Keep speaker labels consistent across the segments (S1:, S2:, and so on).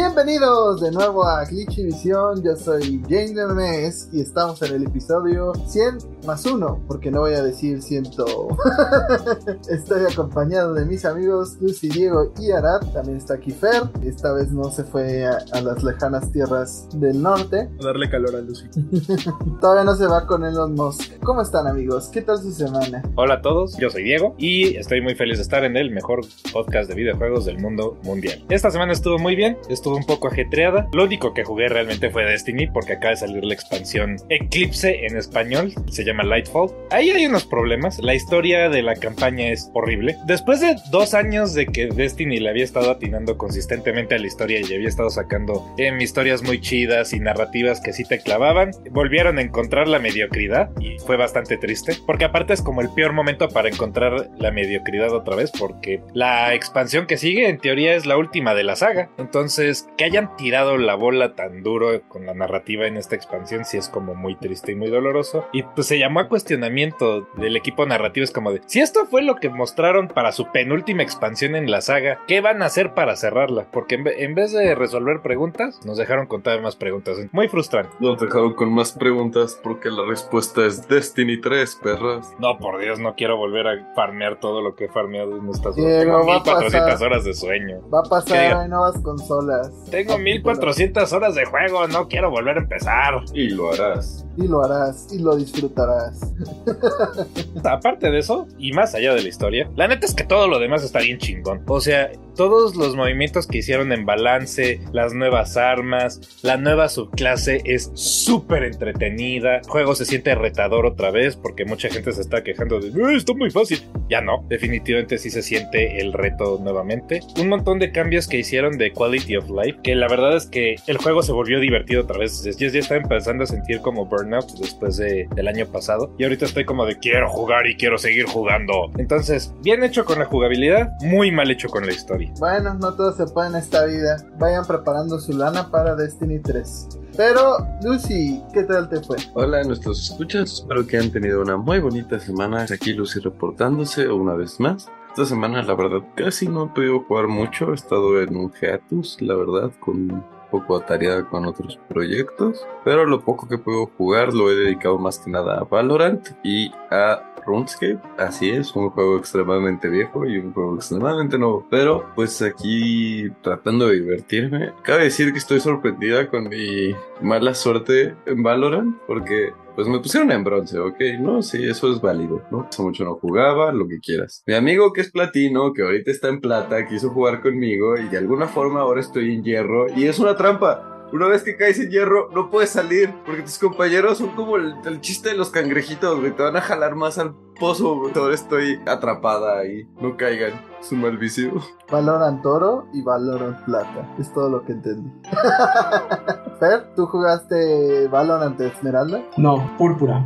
S1: Bienvenidos de nuevo a Glitchy Visión, yo soy James Mes y estamos en el episodio 100 más 1, porque no voy a decir 100. Estoy acompañado de mis amigos Lucy, Diego y Arad, también está aquí Fer, esta vez no se fue a, a las lejanas tierras del norte.
S2: A darle calor a Lucy.
S1: Todavía no se va con Elon Musk. ¿Cómo están amigos? ¿Qué tal su semana?
S3: Hola a todos, yo soy Diego y estoy muy feliz de estar en el mejor podcast de videojuegos del mundo mundial. Esta semana estuvo muy bien, estuvo un poco ajetreada. Lo único que jugué realmente fue Destiny porque acaba de salir la expansión Eclipse en español, se llama Lightfall. Ahí hay unos problemas, la historia de la campaña es horrible. Después de dos años de que Destiny le había estado atinando consistentemente a la historia y había estado sacando em, historias muy chidas y narrativas que sí te clavaban, volvieron a encontrar la mediocridad y fue bastante triste porque aparte es como el peor momento para encontrar la mediocridad otra vez porque la expansión que sigue en teoría es la última de la saga. Entonces, que hayan tirado la bola tan duro con la narrativa en esta expansión sí es como muy triste y muy doloroso. Y pues se llamó a cuestionamiento del equipo narrativo. Es como de, si esto fue lo que mostraron para su penúltima expansión en la saga, ¿qué van a hacer para cerrarla? Porque en, ve- en vez de resolver preguntas, nos dejaron con todavía más preguntas. Muy frustrante.
S4: Nos dejaron con más preguntas porque la respuesta es Destiny 3, perras.
S3: No, por Dios, no quiero volver a farmear todo lo que he farmeado en estas.
S1: Diego, va a
S3: 1400
S1: pasar.
S3: horas de sueño.
S1: Va a
S3: ¿Qué
S1: pasar, hay nuevas consolas.
S3: Tengo 1400 horas de juego, no quiero volver a empezar.
S4: Y lo harás.
S1: Y lo harás, y lo disfrutarás.
S3: Aparte de eso, y más allá de la historia, la neta es que todo lo demás está bien chingón. O sea, todos los movimientos que hicieron en balance, las nuevas armas, la nueva subclase es súper entretenida. El juego se siente retador otra vez porque mucha gente se está quejando de "Eh, está muy fácil. Ya no, definitivamente sí se siente el reto nuevamente. Un montón de cambios que hicieron de quality of life, que la verdad es que el juego se volvió divertido otra vez. Yo ya estaba empezando a sentir como burnout después de- del año pasado. Y ahorita estoy como de quiero jugar y quiero seguir jugando. Entonces, bien hecho con la jugabilidad, muy mal hecho con la historia.
S1: Bueno, no todo se puede en esta vida. Vayan preparando su lana para Destiny 3. Pero, Lucy, ¿qué tal te fue?
S4: Hola a nuestros escuchas, espero que hayan tenido una muy bonita semana. Aquí Lucy reportándose una vez más. Esta semana, la verdad, casi no he podido jugar mucho. He estado en un hiatus, la verdad, con poco atareada con otros proyectos. Pero lo poco que puedo jugar lo he dedicado más que nada a Valorant y a RuneScape. Así es, un juego extremadamente viejo y un juego extremadamente nuevo. Pero pues aquí tratando de divertirme. Cabe decir que estoy sorprendida con mi mala suerte en Valorant porque pues me pusieron en bronce, ¿ok? No, sí, eso es válido, ¿no? Hace mucho no jugaba, lo que quieras. Mi amigo que es platino, que ahorita está en plata, quiso jugar conmigo y de alguna forma ahora estoy en hierro y es una trampa. Una vez que caes en hierro, no puedes salir porque tus compañeros son como el, el chiste de los cangrejitos, güey. Te van a jalar más al pozo, güey. Ahora estoy atrapada ahí. No caigan. Es un mal vicio.
S1: Valorant Oro y Valorant Plata. Es todo lo que entendí. Fer, ¿tú jugaste Valorant Esmeralda?
S5: No, púrpura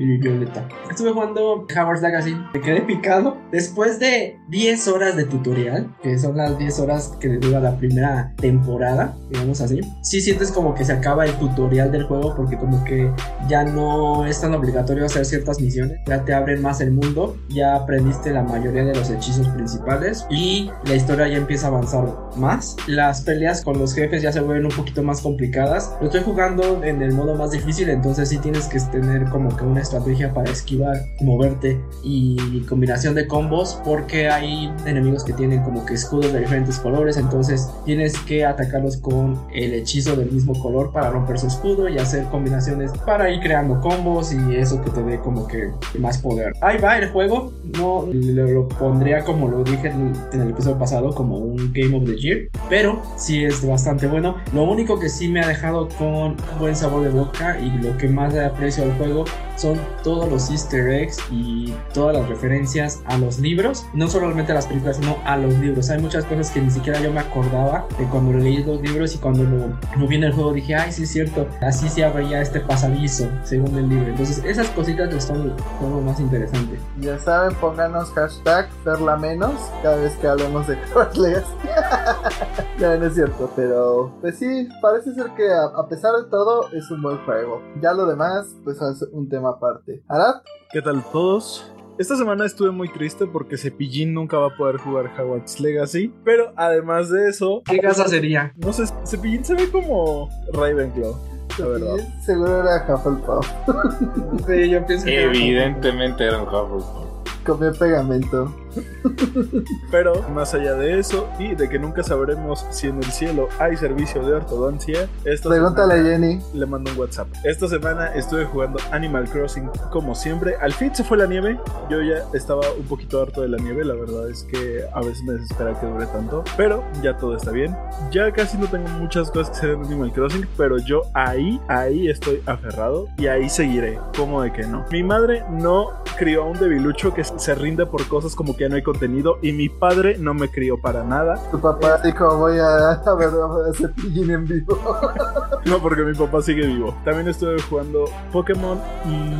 S5: y violeta. Estuve jugando Hogwarts Legacy. Me quedé picado. Después de 10 horas de tutorial, que son las 10 horas que dura la primera temporada, digamos así. Sí sientes como que se acaba el tutorial del juego porque como que ya no es tan obligatorio hacer ciertas misiones. Ya te abren más el mundo. Ya aprendiste la mayoría de los hechizos principales. Y la historia ya empieza a avanzar más. Las peleas con los jefes ya se vuelven un poquito más complicadas. Lo estoy jugando en el modo más difícil, entonces sí tienes que tener como que una estrategia para esquivar, moverte y combinación de combos porque hay enemigos que tienen como que escudos de diferentes colores, entonces tienes que atacarlos con el hechizo del mismo color para romper su escudo y hacer combinaciones para ir creando combos y eso que te dé como que más poder. Ahí va el juego, no lo, pondría como lo dije en, el episodio pasado como un Game of the Year, pero sí es bastante bueno. Lo único que sí me ha dejado con buen sabor de boca y lo que más aprecio al juego son todos los easter eggs y todas las referencias a los libros, no solamente a las películas, sino a los libros. Hay muchas cosas que ni siquiera yo me acordaba de cuando leí los libros y cuando lo, lo vi en el juego dije, ay, sí es cierto, así se abría este pasadizo según el libro. Entonces esas cositas son el juego más interesante.
S1: Ya saben, pónganos hashtag Ferla menos cada vez que hablemos de Legacy. ya no es cierto, pero pues sí, parece ser que a, a pesar de todo es un buen juego. Ya lo demás, pues es un tema aparte. Arad,
S2: ¿Qué tal todos? Esta semana estuve muy triste porque Cepillín nunca va a poder jugar Hogwarts Legacy. Pero además de eso,
S5: ¿Qué casa sería?
S2: no sé, Cepillín se ve como Ravenclaw. La verdad.
S1: Seguro era Hufflepuff.
S5: Sí, yo pienso que.
S3: Evidentemente era un Hufflepuff.
S1: Comió pegamento.
S2: Pero más allá de eso y de que nunca sabremos si en el cielo hay servicio de ortodoncia, esta
S1: Pregúntale a
S2: semana
S1: Jenny.
S2: le mando un WhatsApp. Esta semana estuve jugando Animal Crossing como siempre. Al fin se fue la nieve. Yo ya estaba un poquito harto de la nieve. La verdad es que a veces me desespera que dure tanto. Pero ya todo está bien. Ya casi no tengo muchas cosas que hacer en Animal Crossing. Pero yo ahí, ahí estoy aferrado. Y ahí seguiré. ¿Cómo de que no? Mi madre no crió a un debilucho que se rinde por cosas como que ya no hay contenido. Y mi padre no me crió para nada.
S1: Tu papá dijo, voy a, a ver a Cepillín en vivo.
S2: No, porque mi papá sigue vivo. También estuve jugando Pokémon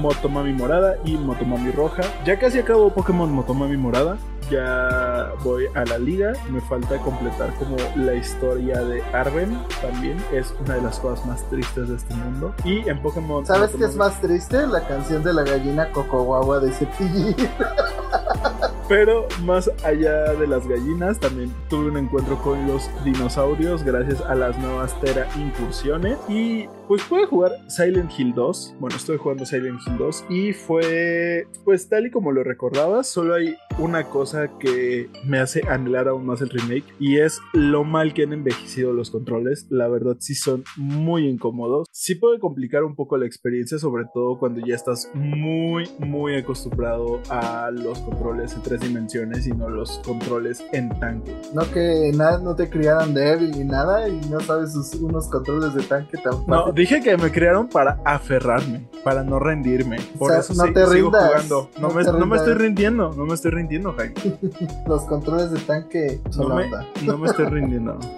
S2: Motomami Morada y Motomami Roja. Ya casi acabo Pokémon Motomami Morada. Ya voy a la liga. Me falta completar como la historia de Arven. También es una de las cosas más tristes de este mundo. Y en Pokémon.
S1: ¿Sabes qué es más triste? La canción de la gallina Cocoguagua de Cepillín.
S2: Pero más allá de las gallinas, también tuve un encuentro con los dinosaurios gracias a las nuevas Tera incursiones. Y pues pude jugar Silent Hill 2. Bueno, estoy jugando Silent Hill 2 y fue pues tal y como lo recordaba. Solo hay una cosa que me hace anhelar aún más el remake y es lo mal que han envejecido los controles. La verdad sí son muy incómodos. Sí puede complicar un poco la experiencia, sobre todo cuando ya estás muy, muy acostumbrado a los controles en dimensiones y no los controles en tanque.
S1: No que nada, no te criaran débil ni nada y no sabes sus- unos controles de tanque tan
S2: No,
S1: fácil.
S2: dije que me crearon para aferrarme, para no rendirme. Por
S1: O sea,
S2: eso
S1: no
S2: sí-
S1: te
S2: sigo
S1: rindas,
S2: jugando. No,
S1: no
S2: me, no me estoy rindiendo, no me estoy rindiendo, Jaime.
S1: Los controles de tanque son
S2: No
S1: la
S2: me,
S1: onda.
S2: no me estoy rindiendo.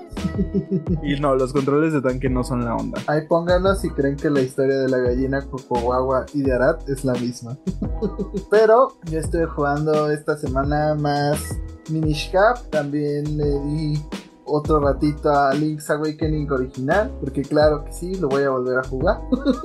S2: Y no, los controles de tanque no son la onda.
S1: Ahí pónganos si creen que la historia de la gallina Cocoguagua y de Arat es la misma. Pero yo estoy jugando esta semana más Minish Cap. También le di otro ratito a Link's Awakening original. Porque claro que sí, lo voy a volver a jugar.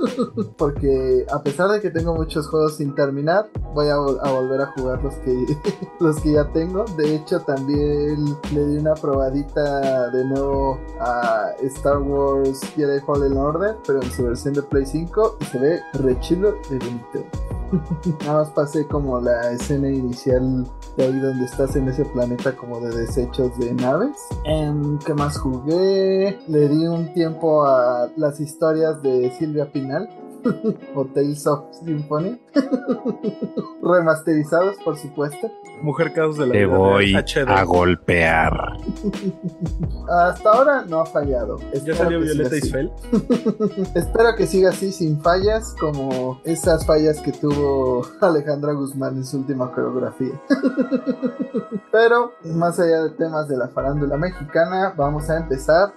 S1: porque a pesar de que tengo muchos juegos sin terminar, voy a, a volver a jugar los que, los que ya tengo. De hecho, también le di una probadita de nuevo a Star Wars Jedi Fallen Order, pero en su versión de Play 5 y se ve re chilo de bonito. Nada más pasé como la escena inicial de ahí donde estás en ese planeta como de desechos de naves. Em, ¿Qué más jugué? Le di un tiempo a las historias de Silvia Pinal. O Tales of Symphony. Remasterizados, por supuesto.
S2: Mujer Caos de la
S3: Te
S2: vida
S3: voy
S2: HD.
S3: a golpear.
S1: Hasta ahora no ha fallado.
S2: Ya salió Violeta. Isfel.
S1: Espero que siga así sin fallas como esas fallas que tuvo Alejandra Guzmán en su última coreografía. Pero más allá de temas de la farándula mexicana, vamos a empezar.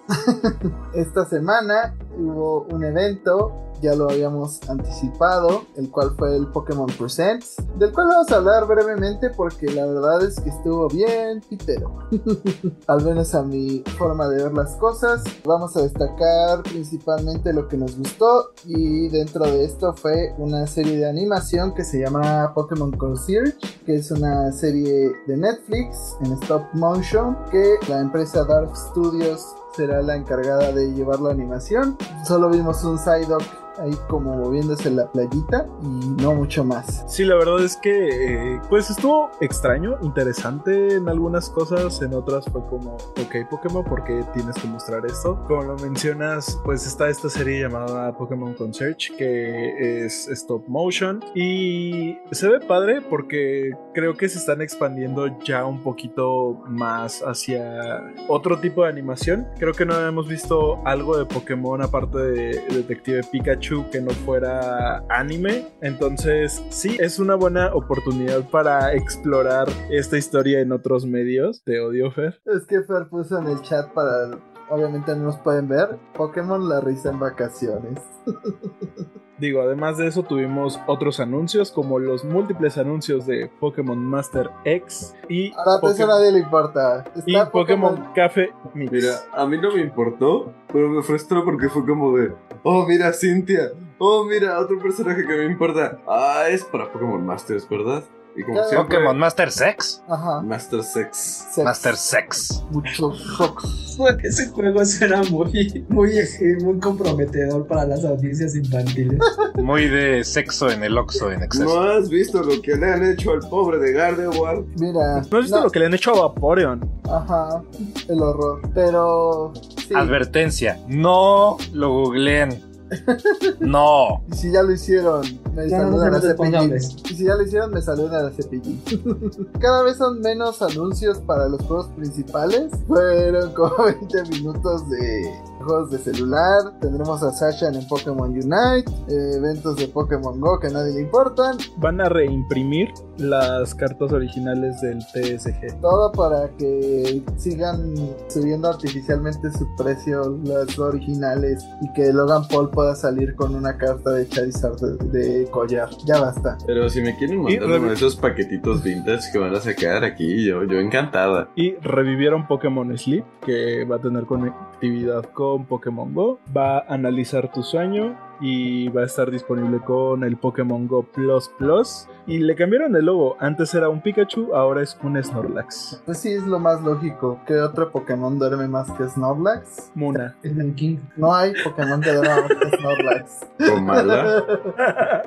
S1: Esta semana hubo un evento, ya lo habíamos anticipado, el cual fue el Pokémon Presents, del cual vamos a hablar brevemente porque la verdad es que estuvo bien pitero. Al menos a mi forma de ver las cosas. Vamos a destacar principalmente lo que nos gustó y dentro de esto fue una serie de animación que se llama Pokémon Concierge, que es una serie de Netflix en stop motion que la empresa Dark Studios será la encargada de llevar la animación. Solo vimos un Psyduck ahí como moviéndose en la playita y no mucho más.
S2: Sí, la verdad es que eh, pues estuvo extraño, interesante en algunas cosas, en otras fue como, ok Pokémon, ¿por qué tienes que mostrar esto? Como lo mencionas, pues está esta serie llamada Pokémon Concierge que es stop motion y se ve padre porque creo que se están expandiendo ya un poquito más hacia otro tipo de animación. Creo que no hemos visto algo de Pokémon aparte de Detective Pikachu que no fuera anime. Entonces, sí, es una buena oportunidad para explorar esta historia en otros medios. Te odio, Fer.
S1: Es que Fer puso en el chat para... Obviamente no nos pueden ver. Pokémon la risa en vacaciones.
S2: Digo, además de eso tuvimos otros anuncios como los múltiples anuncios de Pokémon Master X y,
S1: Ahora a eso a
S2: Poké-
S1: nadie le importa.
S2: y Pokémon Café Mix.
S4: Mira, a mí no me importó, pero me frustró porque fue como de, oh, mira, Cintia, oh, mira, otro personaje que me importa. Ah, es para Pokémon Masters, ¿verdad? Y como
S1: Cada-
S4: siempre,
S3: Pokémon Master Sex.
S1: Ajá.
S4: Master Sex.
S1: Sex.
S3: Master Sex.
S1: Muchos shocks.
S5: Ese juego suena muy, muy, muy comprometedor para las audiencias infantiles.
S3: Muy de sexo en el Oxxo en
S4: ¿No
S3: exceso.
S4: has visto lo que le han hecho al pobre de Gardevoir?
S1: Mira.
S2: ¿No has visto lo que le han hecho a Vaporeon?
S1: Ajá. El horror. Pero. Sí.
S3: Advertencia. No lo googleen. No.
S1: Y si ya lo hicieron, me
S5: Ya no
S1: saludan a
S5: somos responsables.
S1: Cepillín. Y si ya lo hicieron, me saludan a Cepillín. Cada vez son menos anuncios para los juegos principales. Fueron como 20 minutos de juegos de celular. Tendremos a Sasha en Pokémon Unite. eh, eventos de Pokémon Go que a nadie le importan.
S2: Van a reimprimir las cartas originales del TSG.
S1: Todo para que sigan subiendo artificialmente su precio las originales y que Logan Paul pueda salir con una carta de Charizard de, de collar. Ya basta.
S4: Pero si me quieren mandar uno de esos paquetitos vintage que van a sacar aquí, yo, yo encantada.
S2: Y revivieron Pokémon Sleep, que va a tener conectividad con Pokémon Go. Va a analizar tu sueño y va a estar disponible con el Pokémon Go Plus Plus. Y le cambiaron el logo. Antes era un Pikachu, ahora es un Snorlax.
S1: Pues sí, es lo más lógico. ¿Qué otro Pokémon duerme más que Snorlax?
S2: Muna.
S5: El King.
S1: No hay Pokémon que duerma más que Snorlax.
S4: Comala.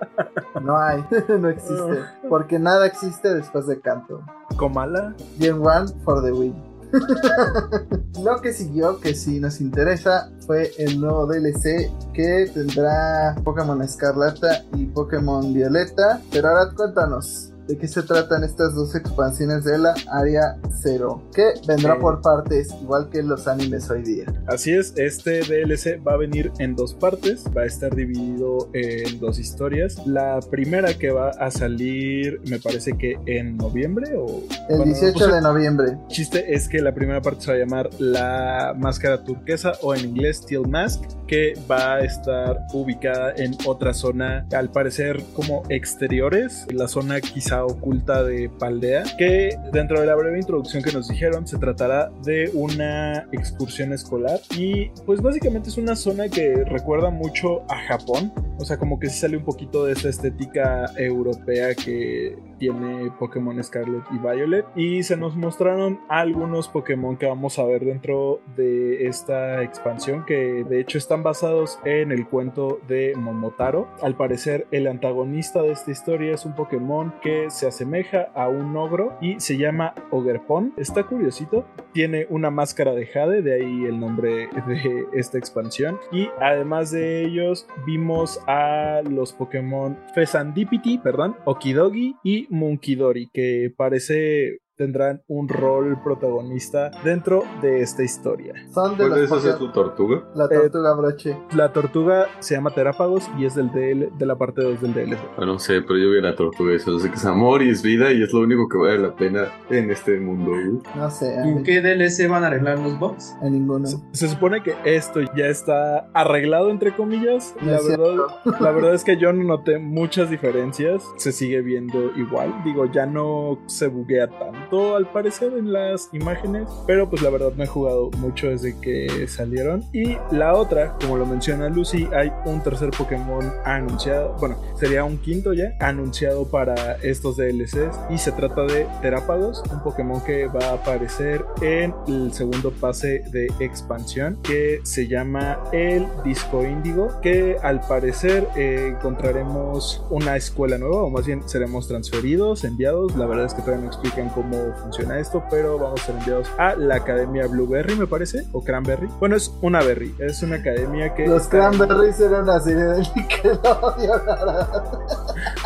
S1: No hay, no existe. Porque nada existe después de Canto.
S2: Comala.
S1: Gen 1 for the win. Lo que siguió, que sí nos interesa, fue el nuevo DLC que tendrá Pokémon Escarlata y Pokémon Violeta. Pero ahora cuéntanos, ¿de qué se tratan estas dos expansiones de la Área Cero? Que vendrá por partes, igual que los animes hoy día.
S2: Así es, este DLC va a venir en dos partes, va a estar dividido en dos historias. La primera que va a salir, me parece que en noviembre o...
S1: El
S2: Bueno,
S1: 18
S2: pues,
S1: de noviembre.
S2: Chiste es que la primera parte se va a llamar La Máscara Turquesa o en inglés Steel Mask, que va a estar ubicada en otra zona, al parecer como exteriores, la zona quizá oculta de Paldea, que dentro de la breve introducción que nos dijeron se tratará de una excursión escolar. Y pues básicamente es una zona que recuerda mucho a Japón, o sea como que sí sale un poquito de esa estética europea que tiene Pokémon Scarlet y Violet y se nos mostraron algunos Pokémon que vamos a ver dentro de esta expansión que de hecho están basados en el cuento de Momotaro. Al parecer el antagonista de esta historia es un Pokémon que se asemeja a un ogro y se llama Ogerpon. Está curiosito, tiene una máscara de Jade, de ahí el nombre de esta expansión y además de ellos vimos a los Pokémon Fezandipiti, perdón, Okidogi y Munkidori que parece tendrán un rol protagonista dentro de esta historia.
S1: Son de
S4: ¿Cuál de
S1: los
S4: esos es tu tortuga?
S1: La tortuga broche.
S2: La tortuga se llama Terápagos y es del DL, de la parte 2 del DLC.
S4: Ah, no sé, pero yo vi a la tortuga y eso sé que es amor y es vida y es lo único que vale la pena en este mundo.
S1: No sé, a
S5: ¿En
S1: mí-
S5: qué DLC van a arreglar los bugs?
S1: en ninguno.
S2: Se, se supone que esto ya está arreglado entre comillas.
S1: No
S2: La verdad, la verdad es que yo no noté muchas diferencias. Se sigue viendo igual. Digo, ya no se buguea tanto al parecer en las imágenes. Pero pues la verdad no he jugado mucho desde que salieron. Y la otra, como lo menciona Lucy, hay un tercer Pokémon anunciado. Bueno, sería un quinto ya anunciado para estos DLCs. Y se trata de Terápagos, un Pokémon que va a aparecer en el segundo pase de expansión que se llama el Disco Índigo. Que al parecer eh, encontraremos una escuela nueva, o más bien seremos transferidos, enviados. La verdad es que todavía no explican cómo funciona esto, pero vamos a ser enviados a la Academia Blueberry, me parece, o Cranberry. Bueno, es una berry, es una academia que.
S1: Los Cranberries eran una serie de Nickelodeon.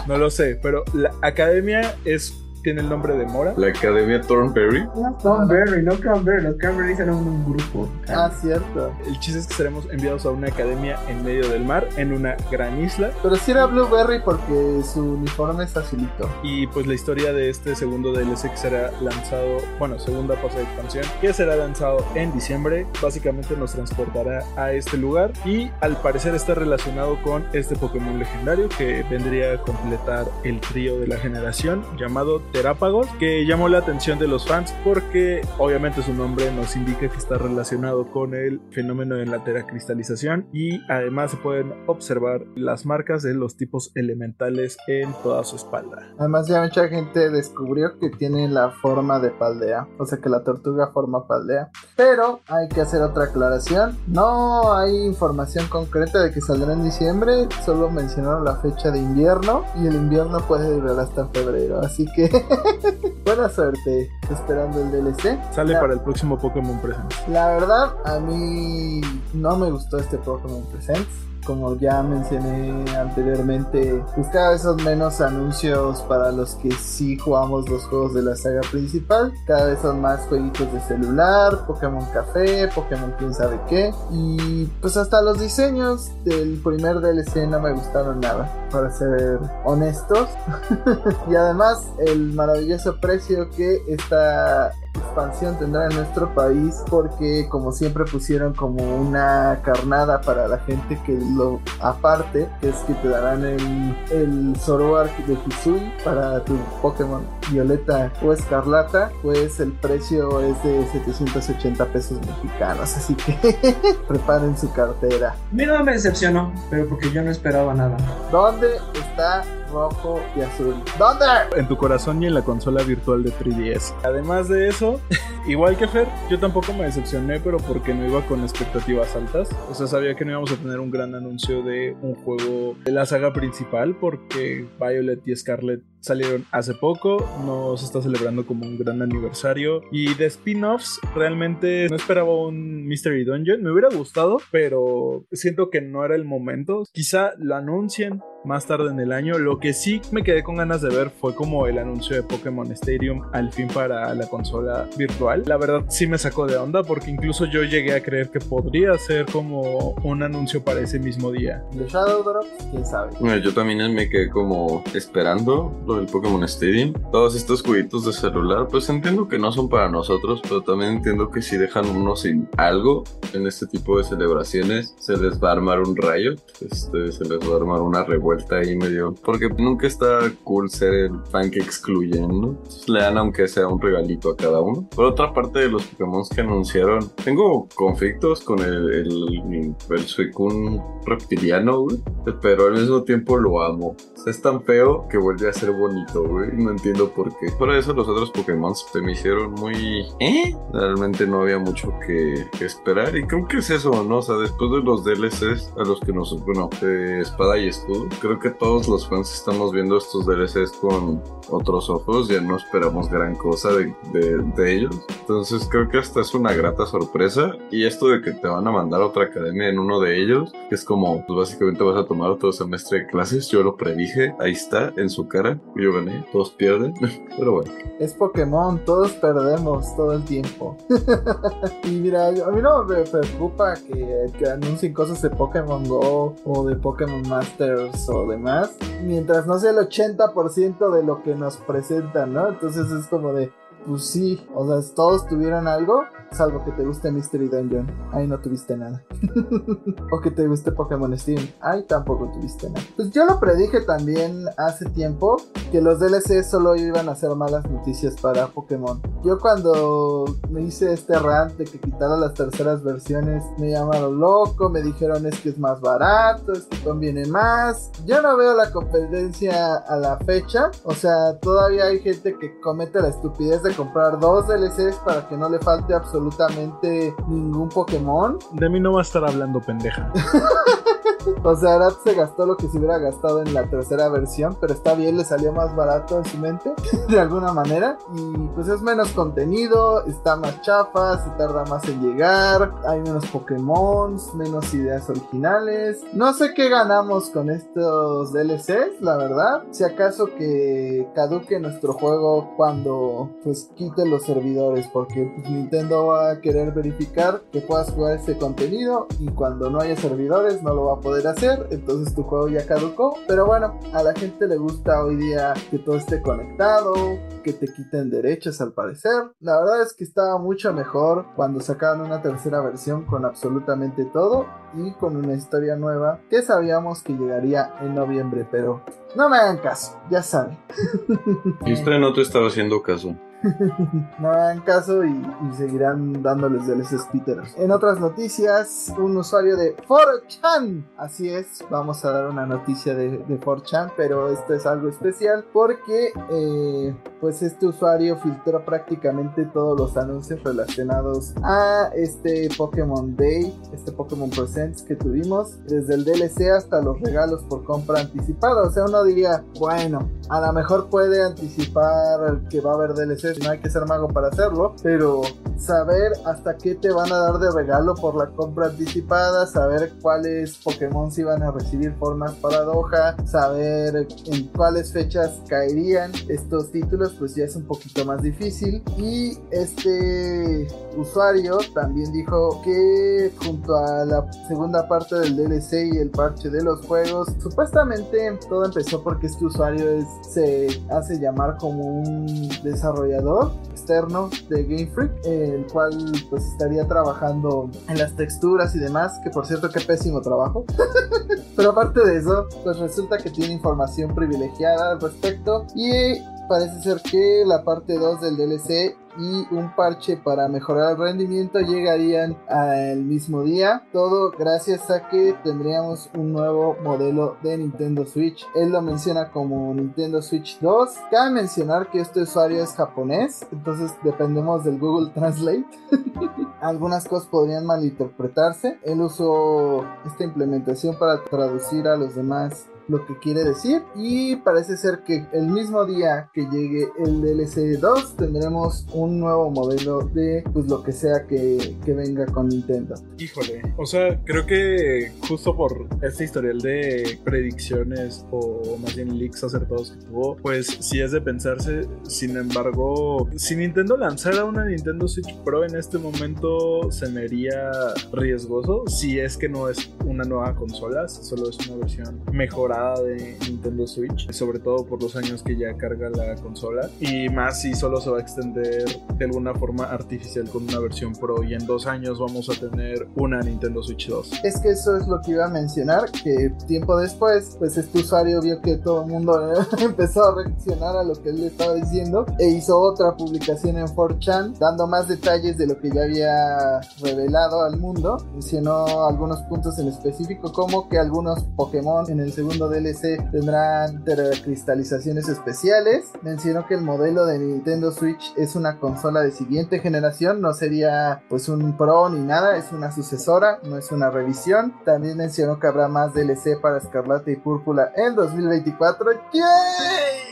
S2: No lo sé, pero la academia es tiene el nombre de Mora.
S4: La Academia Thornberry.
S5: No, Cranberry, no Cranberry. Los Cranberries eran un grupo.
S1: Ah, cierto.
S2: El chiste es que seremos enviados a una academia en medio del mar, en una gran isla.
S1: Pero sí era Blueberry porque su uniforme es azulito.
S2: Y pues la historia de este segundo DLC que será lanzado, bueno, segunda fase de expansión, que será lanzado en diciembre, básicamente nos transportará a este lugar y al parecer está relacionado con este Pokémon legendario que vendría a completar el trío de la generación llamado Terápagos, que llamó la atención de los fans porque obviamente su nombre nos indica que está relacionado con el fenómeno de la teracristalización y además se pueden observar las marcas de los tipos elementales en toda su espalda.
S1: Además ya mucha gente descubrió que tiene la forma de paldea, o sea que la tortuga forma paldea. Pero hay que hacer otra aclaración, no hay información concreta de que saldrá en diciembre, solo mencionaron la fecha de invierno y el invierno puede durar hasta febrero, así que buena suerte esperando el DLC.
S2: Sale
S1: La-
S2: para el próximo Pokémon Presents.
S1: La verdad, a mí no me gustó este Pokémon Presents. Como ya mencioné anteriormente, pues cada vez son menos anuncios para los que sí jugamos los juegos de la saga principal. Cada vez son más jueguitos de celular, Pokémon Café, Pokémon quién sabe qué. Y pues hasta los diseños del primer DLC no me gustaron nada, para ser honestos. y además el maravilloso precio que esta expansión tendrá en nuestro país porque como siempre pusieron como una carnada para la gente que lo aparte que es que te darán el, el Zoroark de Hisui para tu Pokémon Violeta o Escarlata pues el precio es de 780 pesos mexicanos así que preparen su cartera
S5: A mí no me decepcionó, pero porque yo no esperaba nada.
S1: ¿dónde está rojo y azul? ¿dónde?
S2: en tu corazón y en la consola virtual de 3DS. Además de eso, igual que Fer, yo tampoco me decepcioné, pero porque no iba con expectativas altas. O sea, sabía que no íbamos a tener un gran anuncio de un juego de la saga principal, porque Violet y Scarlet salieron hace poco, no se está celebrando como un gran aniversario. Y de spin-offs, realmente no esperaba un Mystery Dungeon, me hubiera gustado, pero siento que no era el momento. Quizá lo anuncien más tarde en el año. Lo que sí me quedé con ganas de ver fue como el anuncio de Pokémon Stadium al fin para la consola virtual. La verdad sí me sacó de onda porque incluso yo llegué a creer que podría ser como un anuncio para ese mismo día.
S1: ¿De Shadow Drops? quién sabe
S4: Bueno, yo también me quedé como esperando lo del Pokémon Stadium. Todos estos jueguitos de celular, pues entiendo que no son para nosotros, pero también entiendo que si dejan uno sin algo en este tipo de celebraciones, se les va a armar un rayo, este, se les va a armar una revuelta ahí medio. Porque nunca está cool ser el fan que excluyen, ¿no? Entonces, le dan aunque sea un regalito a cada uno. Por otra parte de los Pokémon que anunciaron, tengo conflictos con el, el, el Suicune reptiliano, güey, pero al mismo tiempo lo amo. O sea, es tan feo que vuelve a ser bonito, güey. No entiendo por qué. Por eso los otros Pokémon se me hicieron muy... ¿Eh? Realmente no había mucho que, esperar. Y creo que es eso, ¿no? O sea, después de los DLCs a los que nos... Bueno, de espada y escudo, creo que todos los fans estamos viendo estos DLCs con otros ojos. Ya no esperamos gran cosa de, de, de ellos. Entonces creo que hasta es una grata sorpresa. Y esto de que te van a mandar a otra academia en uno de ellos, que es como, pues básicamente vas a tomar otro semestre de clases. Yo lo predije, ahí está, en su cara. Yo gané, todos pierden. Pero bueno.
S1: Es Pokémon, todos perdemos todo el tiempo. y mira, a mí no me preocupa que, anuncien cosas de Pokémon Go o de Pokémon Masters o demás, mientras no sea el 80% de lo que nos presentan, ¿no? Entonces es como de, pues sí, o sea, todos tuvieron algo, salvo que te guste Mystery Dungeon, ahí no tuviste nada. o que te guste Pokémon Steam, ahí tampoco tuviste nada. Pues yo lo predije también hace tiempo, que los DLC solo iban a ser malas noticias para Pokémon. Yo cuando me hice este rant de que quitaran las terceras versiones, me llamaron loco, me dijeron es que es más barato, es que conviene más. Yo no veo la competencia a la fecha, o sea, todavía hay gente que comete la estupidez de comprar dos DLCs para que no le falte absolutamente ningún Pokémon.
S2: De mí no va a estar hablando pendeja.
S1: O sea, Arad se gastó lo que se hubiera gastado en la tercera versión, pero está bien, le salió más barato en su mente, de alguna manera. Y pues es menos contenido, está más chafa, se tarda más en llegar, hay menos Pokémon, menos ideas originales. No sé qué ganamos con estos DLCs, la verdad. Si acaso que caduque nuestro juego cuando pues quite los servidores, porque pues, Nintendo va a querer verificar que puedas jugar este contenido y cuando no haya servidores no lo va a poder hacer, entonces tu juego ya caducó. Pero bueno, a la gente le gusta hoy día que todo esté conectado, que te quiten derechos al parecer. La verdad es que estaba mucho mejor cuando sacaron una tercera versión con absolutamente todo y con una historia nueva que sabíamos que llegaría en noviembre, pero no me hagan caso, ya saben.
S4: Usted no te estaba haciendo caso.
S1: no hagan caso y, seguirán dándoles DLCs píteros. En otras noticias, un usuario de 4chan. Así es, vamos a dar una noticia de, de 4chan, pero esto es algo especial porque eh, pues este usuario filtró prácticamente todos los anuncios relacionados a este Pokémon Day, este Pokémon Presents que tuvimos, desde el DLC hasta los regalos por compra anticipada. O sea, uno diría, bueno, a lo mejor puede anticipar que va a haber DLC no hay que ser mago para hacerlo, pero saber hasta qué te van a dar de regalo por la compra anticipada, saber cuáles Pokémon se iban a recibir formas paradoja, saber en cuáles fechas caerían estos títulos, pues ya es un poquito más difícil. Y este usuario también dijo que junto a la segunda parte del DLC y el parche de los juegos, supuestamente todo empezó porque este usuario es, se hace llamar como un desarrollador externo de Game Freak, el cual pues estaría trabajando en las texturas y demás, que por cierto qué pésimo trabajo. Pero aparte de eso, pues resulta que tiene información privilegiada al respecto y parece ser que la parte 2 del DLC y un parche para mejorar el rendimiento llegarían al mismo día. Todo gracias a que tendríamos un nuevo modelo de Nintendo Switch. Él lo menciona como Nintendo Switch 2. Cabe mencionar que este usuario es japonés, entonces dependemos del Google Translate. Algunas cosas podrían malinterpretarse. Él usó esta implementación para traducir a los demás lo que quiere decir y parece ser que el mismo día que llegue el DLC 2 tendremos un nuevo modelo de pues lo que sea que, que venga con Nintendo.
S2: Híjole, o sea, creo que justo por este historial de predicciones o más bien leaks acertados que tuvo, pues sí es de pensarse, sin embargo, si Nintendo lanzara una Nintendo Switch Pro en este momento se me haría riesgoso si es que no es una nueva consola, solo es una versión mejorada de Nintendo Switch, sobre todo por los años que ya carga la consola y más si solo se va a extender de alguna forma artificial con una versión Pro y en dos años vamos a tener una Nintendo Switch 2.
S1: Es que eso es lo que iba a mencionar, que tiempo después, pues este usuario vio que todo el mundo empezó a reaccionar a lo que él le estaba diciendo e hizo otra publicación en 4chan dando más detalles de lo que ya había revelado al mundo. Mencionó algunos puntos en específico como que algunos Pokémon en el segundo DLC tendrán cristalizaciones especiales. Mencionó que el modelo de Nintendo Switch es una consola de siguiente generación, no sería pues un Pro ni nada, es una sucesora, no es una revisión. También mencionó que habrá más DLC para Escarlata y Púrpura en 2024. ¡Yay!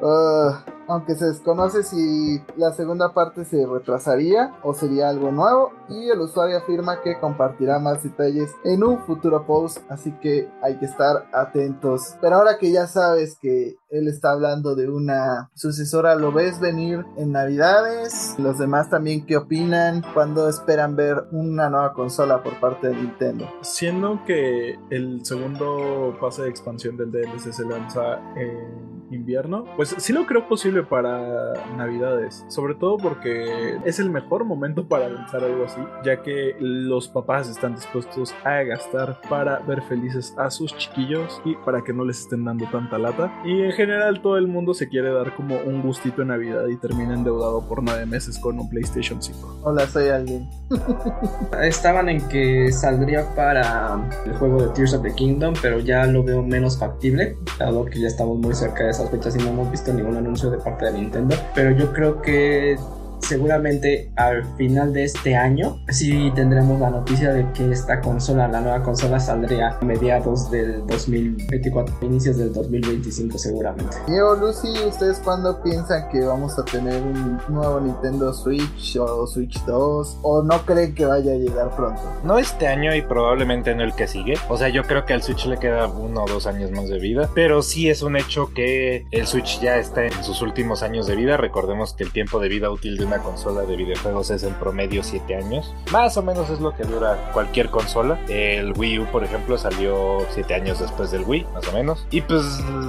S1: uh, aunque se desconoce si la segunda parte se retrasaría o sería algo nuevo y el usuario afirma que compartirá más detalles en un futuro post, así que que estar atentos. Pero ahora que ya sabes que él está hablando de una sucesora, ¿lo ves venir en Navidades? Los demás también, ¿qué opinan? ¿Cuándo esperan ver una nueva consola por parte de Nintendo?
S2: Siendo que el segundo pase de expansión del DLC se lanza en invierno, pues sí lo creo posible para Navidades, sobre todo porque es el mejor momento para lanzar algo así, ya que los papás están dispuestos a gastar para ver felices a sus chiquillos y para que no les estén dando tanta lata. Y en general todo el mundo se quiere dar como un gustito en Navidad y termina endeudado por nueve meses con un PlayStation 5.
S1: Hola, soy alguien.
S5: Estaban en que saldría para el juego de Tears of the Kingdom, pero ya lo veo menos factible, dado que ya estamos muy cerca de fechas y no hemos visto ningún anuncio de parte de Nintendo. Pero yo creo que seguramente al final de este año sí tendremos la noticia de que esta consola, la nueva consola saldría a mediados del 2024, inicios del 2025 seguramente.
S1: Diego, Lucy, ¿ustedes cuándo piensan que vamos a tener un nuevo Nintendo Switch o Switch 2? ¿O no creen que vaya a llegar pronto?
S3: No este año y probablemente no el que sigue. O sea, yo creo que al Switch le queda uno o dos años más de vida. Pero sí es un hecho que el Switch ya está en sus últimos años de vida. Recordemos que el tiempo de vida útil de una una consola de videojuegos es en promedio 7 años. Más o menos es lo que dura cualquier consola. El Wii U, por ejemplo, salió 7 años después del Wii, más o menos. Y pues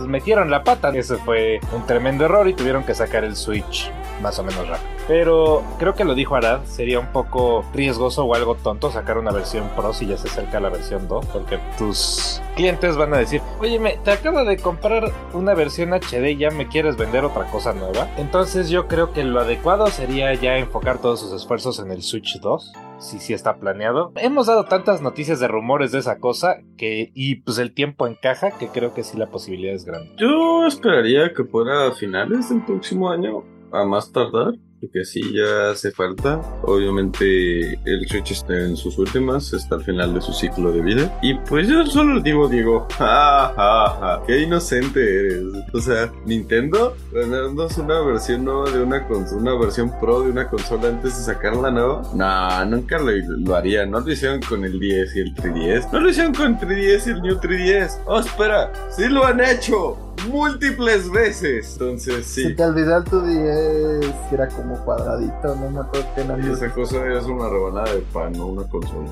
S3: metieron la pata. Ese fue un tremendo error y tuvieron que sacar el Switch más o menos rápido. Pero creo que lo dijo Arad, sería un poco riesgoso o algo tonto sacar una versión Pro si ya se acerca la versión 2, porque tus clientes van a decir, oye, me, te acabo de comprar una versión HD y ya me quieres vender otra cosa nueva. Entonces yo creo que lo adecuado sería ya enfocar todos sus esfuerzos en el Switch 2 si sí está planeado. Hemos dado tantas noticias de rumores de esa cosa que y pues el tiempo encaja que creo que sí la posibilidad es grande.
S4: Yo esperaría que fuera a finales del próximo año, a más tardar que sí ya hace falta. Obviamente el Switch está en sus últimas, está al final de su ciclo de vida. Y pues yo solo digo, digo, ja, ja, ja, qué inocente eres. O sea, Nintendo, es una versión nueva de una consola, una versión pro de una consola antes de sacar la nueva. No, nunca lo, lo haría. No lo hicieron con el 10 y el 3DS. No lo hicieron con el 3DS y el New 3DS. Oh, espera, sí lo han hecho múltiples veces. Entonces, sí.
S1: Se te olvidó el tu 10 que era como cuadradito, no me acuerdo qué
S4: Y esa cosa es una rebanada de pan, no una consola.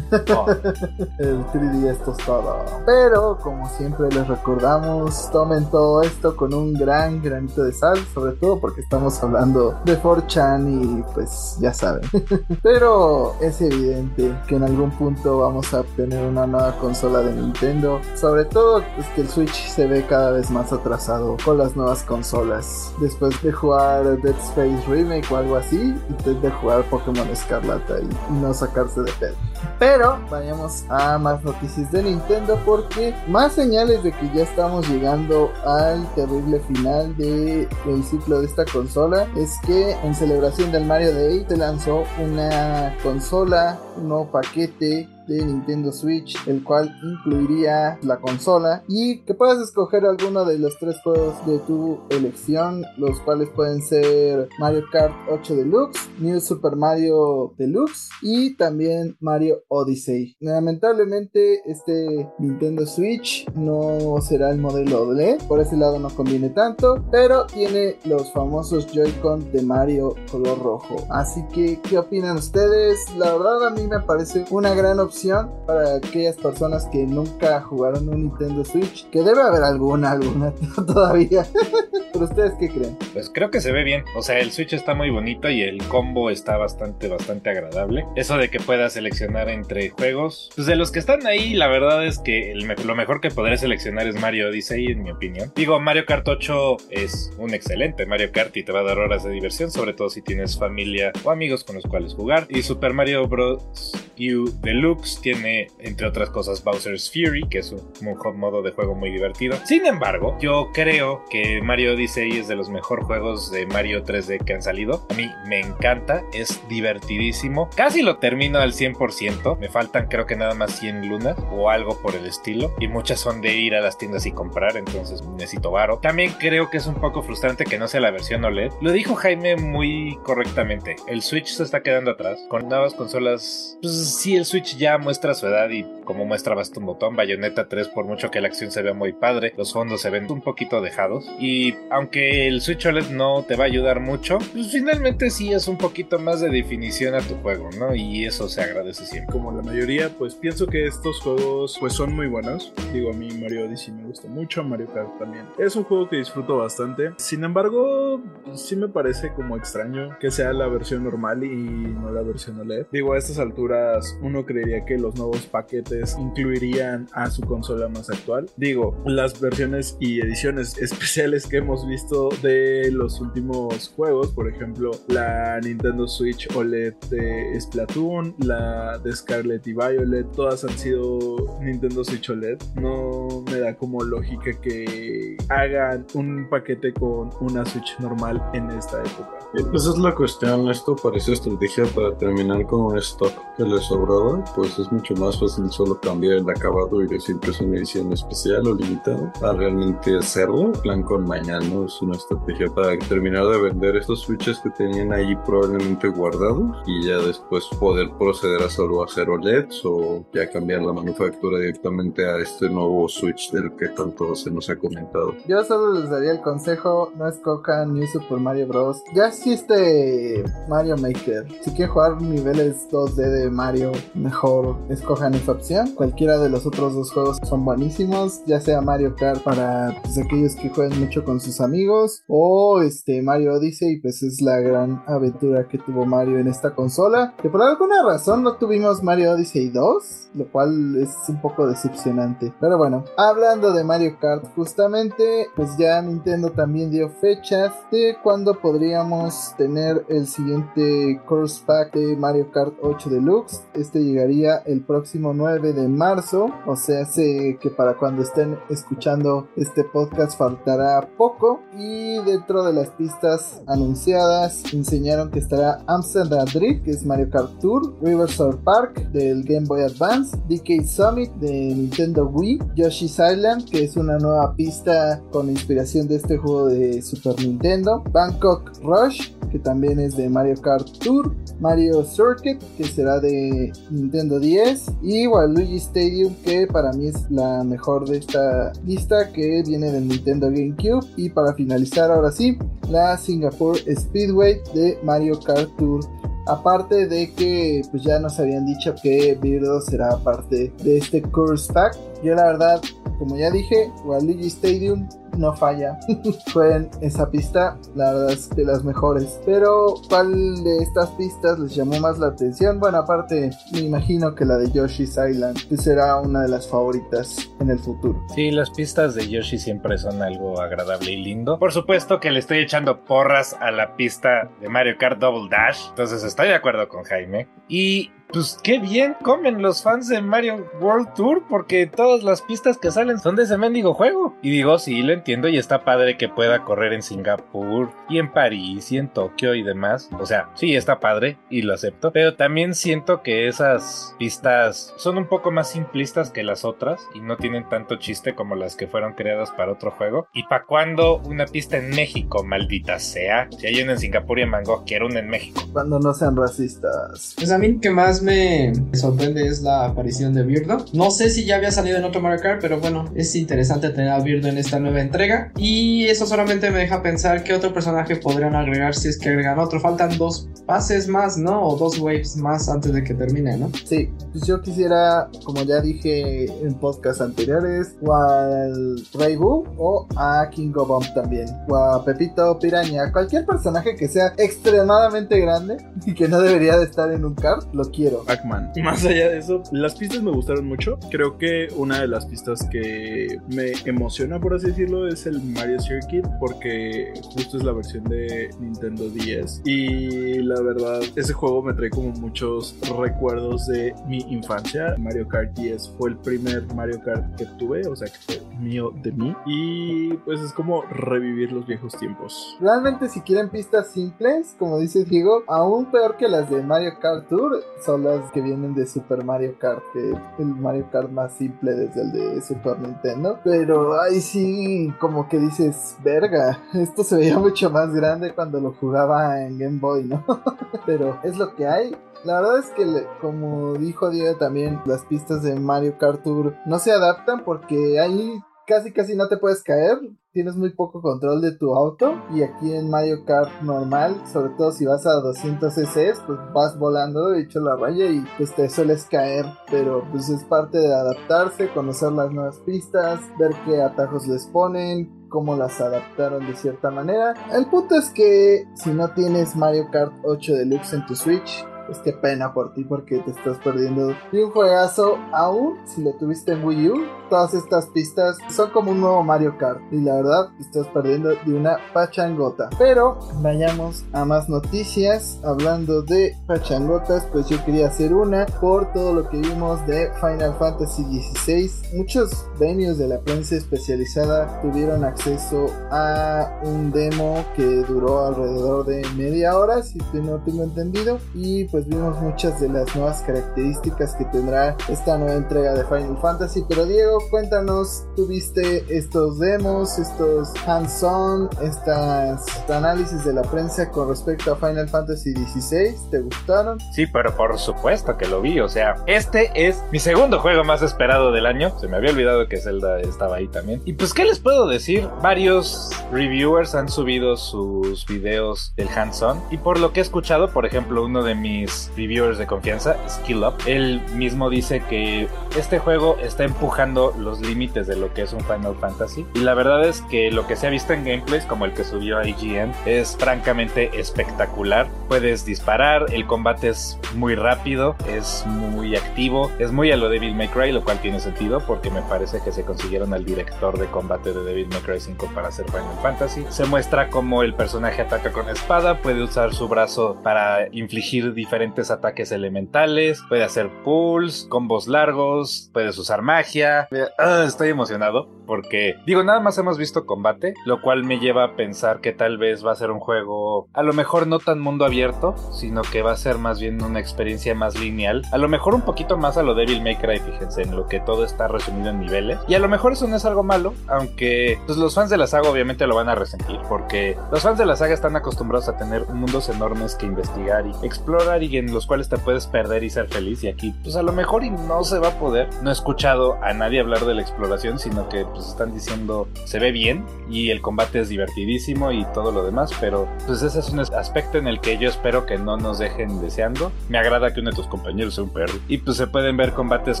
S1: el 3DS tostado. Pero, como siempre les recordamos, tomen todo esto con un gran granito de sal, sobre todo porque estamos hablando de 4chan y pues ya saben. Pero es evidente que en algún punto vamos a obtener una nueva consola de Nintendo. Sobre todo, pues que el Switch se ve cada vez más atrasado con las nuevas consolas. Después de jugar Dead Space O algo así, de jugar Pokémon Escarlata y, no sacarse de pedo. Pero vayamos a más noticias de Nintendo porque más señales de que ya estamos llegando al terrible final del ciclo de esta consola es que en celebración del Mario Day se lanzó una consola, un nuevo paquete de Nintendo Switch, el cual incluiría la consola y que puedas escoger alguno de los tres juegos de tu elección, los cuales pueden ser Mario Kart 8 Deluxe, New Super Mario Deluxe y también Mario Odyssey. Lamentablemente este Nintendo Switch no será el modelo LED, por ese lado no conviene tanto, pero tiene los famosos Joy-Con de Mario color rojo. Así que, ¿qué opinan ustedes? La verdad a mí me parece una gran opción para aquellas personas que nunca jugaron un Nintendo Switch, que debe haber alguna, alguna todavía. Pero ustedes qué creen?
S3: Pues creo que se ve bien. O sea, el Switch está muy bonito y el combo está bastante, bastante agradable. Eso de que puedas seleccionar entre juegos, pues de los que están ahí, la verdad es que lo mejor que podré seleccionar es Mario Odyssey, en mi opinión. Digo, Mario Kart 8 es un excelente Mario Kart y te va a dar horas de diversión, sobre todo si tienes familia o amigos con los cuales jugar. Y Super Mario Bros. U Deluxe tiene, entre otras cosas, Bowser's Fury, que es un, modo de juego muy divertido. Sin embargo, yo creo que Mario Odyssey es de los mejores juegos de Mario 3D que han salido. A mí me encanta, es divertidísimo. Casi lo termino al 100%. Me faltan creo que nada más 100 lunas o algo por el estilo. Y muchas son de ir a las tiendas y comprar, entonces necesito varo. También creo que es un poco frustrante que no sea la versión OLED. Lo dijo Jaime muy correctamente. El Switch se está quedando atrás. Con nuevas consolas, pues sí, el Switch ya muestra su edad y como muestra basta un botón, Bayonetta 3 por mucho que la acción se vea muy padre, los fondos se ven un poquito dejados y aunque el Switch OLED no te va a ayudar mucho, pues finalmente sí es un poquito más de definición a tu juego, ¿no? Y eso se agradece
S2: Como la mayoría, pues pienso que estos juegos pues son muy buenos. Digo, a mí Mario Odyssey me gusta mucho, Mario Kart también. Es un juego que disfruto bastante. Sin embargo, sí me parece como extraño que sea la versión normal y no la versión OLED. Digo, a estas alturas uno creería que los nuevos paquetes incluirían a su consola más actual. Digo, las versiones y ediciones especiales que hemos visto de los últimos juegos, por ejemplo, la Nintendo Switch OLED de Splatoon, la Scarlet y Violet, todas han sido Nintendo Switch OLED. No me da como lógica que hagan un paquete con una Switch normal en esta época.
S4: Pues es la cuestión, esto parece estrategia para terminar con un stock que les sobraba, pues es mucho más fácil solo cambiar el acabado y decir que es una edición especial o limitada, a realmente hacerlo, plan con mañana, es una estrategia para terminar de vender estos switches que tenían ahí probablemente guardados y ya después poder proceder a solo hacer OLEDs o ya cambiar la manufactura directamente a este nuevo switch del que tanto se nos ha comentado.
S1: Yo solo les daría el consejo, no escojan New Super Mario Bros. Ya existe Mario Maker. Si quieren jugar niveles 2D de Mario, mejor escojan esa opción. Cualquiera de los otros dos juegos son buenísimos, ya sea Mario Kart para pues, aquellos que juegan mucho con sus amigos o este Mario Odyssey, pues es la gran aventura que tuvo Mario en esta consola. Que por alguna razón no tuvimos Mario Odyssey 2, lo cual es un poco decepcionante. Pero bueno, hablando de Mario Kart, justamente, pues ya Nintendo también dio fechas de cuando podríamos tener el siguiente Course Pack de Mario Kart 8 Deluxe. Este llegaría el próximo 9 de marzo, o sea, sé que para cuando estén escuchando este podcast faltará poco. Y dentro de las pistas anunciadas, enseñaron que estará Amsterdam Drift, que es Mario Kart Tour, Riverside Park del Game Boy Advance, DK Summit de Nintendo Wii, Yoshi's Island, que es una nueva pista con inspiración de este juego de Super Nintendo, Bangkok Rush, que también es de Mario Kart Tour, Mario Circuit, que será de Nintendo 10, y Waluigi Stadium, que para mí es la mejor de esta lista, que viene del Nintendo GameCube, y para finalizar ahora sí, la Singapore Speedway de Mario Kart Tour. Aparte de que pues ya nos habían dicho que Birdo será parte de este Course Pack. Yo la verdad, como ya dije, Waluigi Stadium no falla. Fue en esa pista, la verdad es de las mejores. Pero, ¿cuál de estas pistas les llamó más la atención? Bueno, aparte, me imagino que la de Yoshi's Island será una de las favoritas en el futuro.
S3: Sí, las pistas de Yoshi siempre son algo agradable y lindo. Por supuesto que le estoy echando porras a la pista de Mario Kart Double Dash. Entonces estoy de acuerdo con Jaime. Y pues qué bien comen los fans de Mario World Tour porque todas las pistas que salen son de ese mendigo juego. Y digo, sí, lo entiendo y está padre que pueda correr en Singapur y en París y en Tokio y demás. O sea, sí, está padre y lo acepto. Pero también siento que esas pistas son un poco más simplistas que las otras y no tienen tanto chiste como las que fueron creadas para otro juego. ¿Y para cuándo una pista en México, maldita sea? Si hay una en Singapur y en Bangkok, quiero una en México.
S1: Cuando no sean racistas.
S5: Pues a mí que más me sorprende es la aparición de Birdo. No sé si ya había salido en otro Mario Kart, pero bueno, es interesante tener a Birdo en esta nueva entrega. Y eso solamente me deja pensar qué otro personaje podrían agregar si es que agregan otro. Faltan dos pases más, ¿no? O dos waves más antes de que termine, ¿no?
S1: Sí, pues yo quisiera, como ya dije en podcasts anteriores, o al Rey Boo o a Kingo Bomb también, o a Pepito Piraña, cualquier personaje que sea extremadamente grande y que no debería de estar en un kart, lo quiero.
S2: Pac-Man. Más allá de eso, las pistas me gustaron mucho. Creo que una de las pistas que me emociona, por así decirlo, es el Mario Circuit, porque justo es la versión de Nintendo 10. Y la verdad, ese juego me trae como muchos recuerdos de mi infancia. Mario Kart 10 fue el primer Mario Kart que tuve, o sea que fue mío de mí. Y pues es como revivir los viejos tiempos.
S1: Realmente si quieren pistas simples, como dice Diego, aún peor que las de Mario Kart Tour, son las que vienen de Super Mario Kart, que es el Mario Kart más simple desde el de Super Nintendo. Pero ahí sí, como que dices, verga, esto se veía mucho más grande cuando lo jugaba en Game Boy, ¿no? Pero es lo que hay. La verdad es que, como dijo Diego también, las pistas de Mario Kart Tour no se adaptan porque ahí casi casi no te puedes caer. Tienes muy poco control de tu auto. Y aquí en Mario Kart normal, sobre todo si vas a 200 cc, pues vas volando, hecho la raya y pues te sueles caer. Pero pues es parte de adaptarse, conocer las nuevas pistas, ver qué atajos les ponen, cómo las adaptaron de cierta manera. El punto es que si no tienes Mario Kart 8 Deluxe en tu Switch, pues qué pena por ti porque te estás perdiendo de un juegazo aún si lo tuviste en Wii U. Todas estas pistas son como un nuevo Mario Kart y la verdad estás perdiendo de una pachangota. Pero vayamos a más noticias. Hablando de pachangotas, pues yo quería hacer una por todo lo que vimos de Final Fantasy XVI. Muchos venues de la prensa especializada tuvieron acceso a un demo que duró alrededor de media hora, si no tengo entendido. Y pues vimos muchas de las nuevas características que tendrá esta nueva entrega de Final Fantasy. Pero Diego, cuéntanos, ¿tuviste estos demos, estos hands-on, estas análisis de la prensa con respecto a Final Fantasy XVI? ¿Te gustaron?
S3: Sí, pero por supuesto que lo vi. O sea, este es mi segundo juego más esperado del año. Se me había olvidado que Zelda estaba ahí también. Y pues, ¿qué les puedo decir? Varios reviewers han subido sus videos del hands-on. Y por lo que he escuchado, por ejemplo, uno de mis reviewers de confianza, Skill Up, él mismo dice que este juego está empujando los límites de lo que es un Final Fantasy. Y la verdad es que lo que se ha visto en gameplays, como el que subió a IGN, es francamente espectacular. Puedes disparar, el combate es muy rápido, es muy activo, es muy a lo Devil May Cry, lo cual tiene sentido porque me parece que se consiguieron al director de combate de Devil May Cry 5 para hacer Final Fantasy. Se muestra cómo el personaje ataca con espada, puede usar su brazo para infligir diferentes ataques elementales, puede hacer pulls, combos largos, puedes usar magia. Ah, estoy emocionado porque, digo, nada más hemos visto combate, lo cual me lleva a pensar que tal vez va a ser un juego a lo mejor no tan mundo abierto, sino que va a ser más bien una experiencia más lineal, a lo mejor un poquito más a lo Devil May Cry, fíjense, en lo que todo está resumido en niveles. Y a lo mejor eso no es algo malo, aunque pues, los fans de la saga obviamente lo van a resentir, porque los fans de la saga están acostumbrados a tener mundos enormes que investigar y explorar y en los cuales te puedes perder y ser feliz. Y aquí, pues a lo mejor y no se va a poder. No he escuchado a nadie hablar de la exploración, sino que pues están diciendo se ve bien y el combate es divertidísimo y todo lo demás, pero pues ese es un aspecto en el que yo espero que no nos dejen deseando. Me agrada que uno de tus compañeros sea un perro. Y pues se pueden ver combates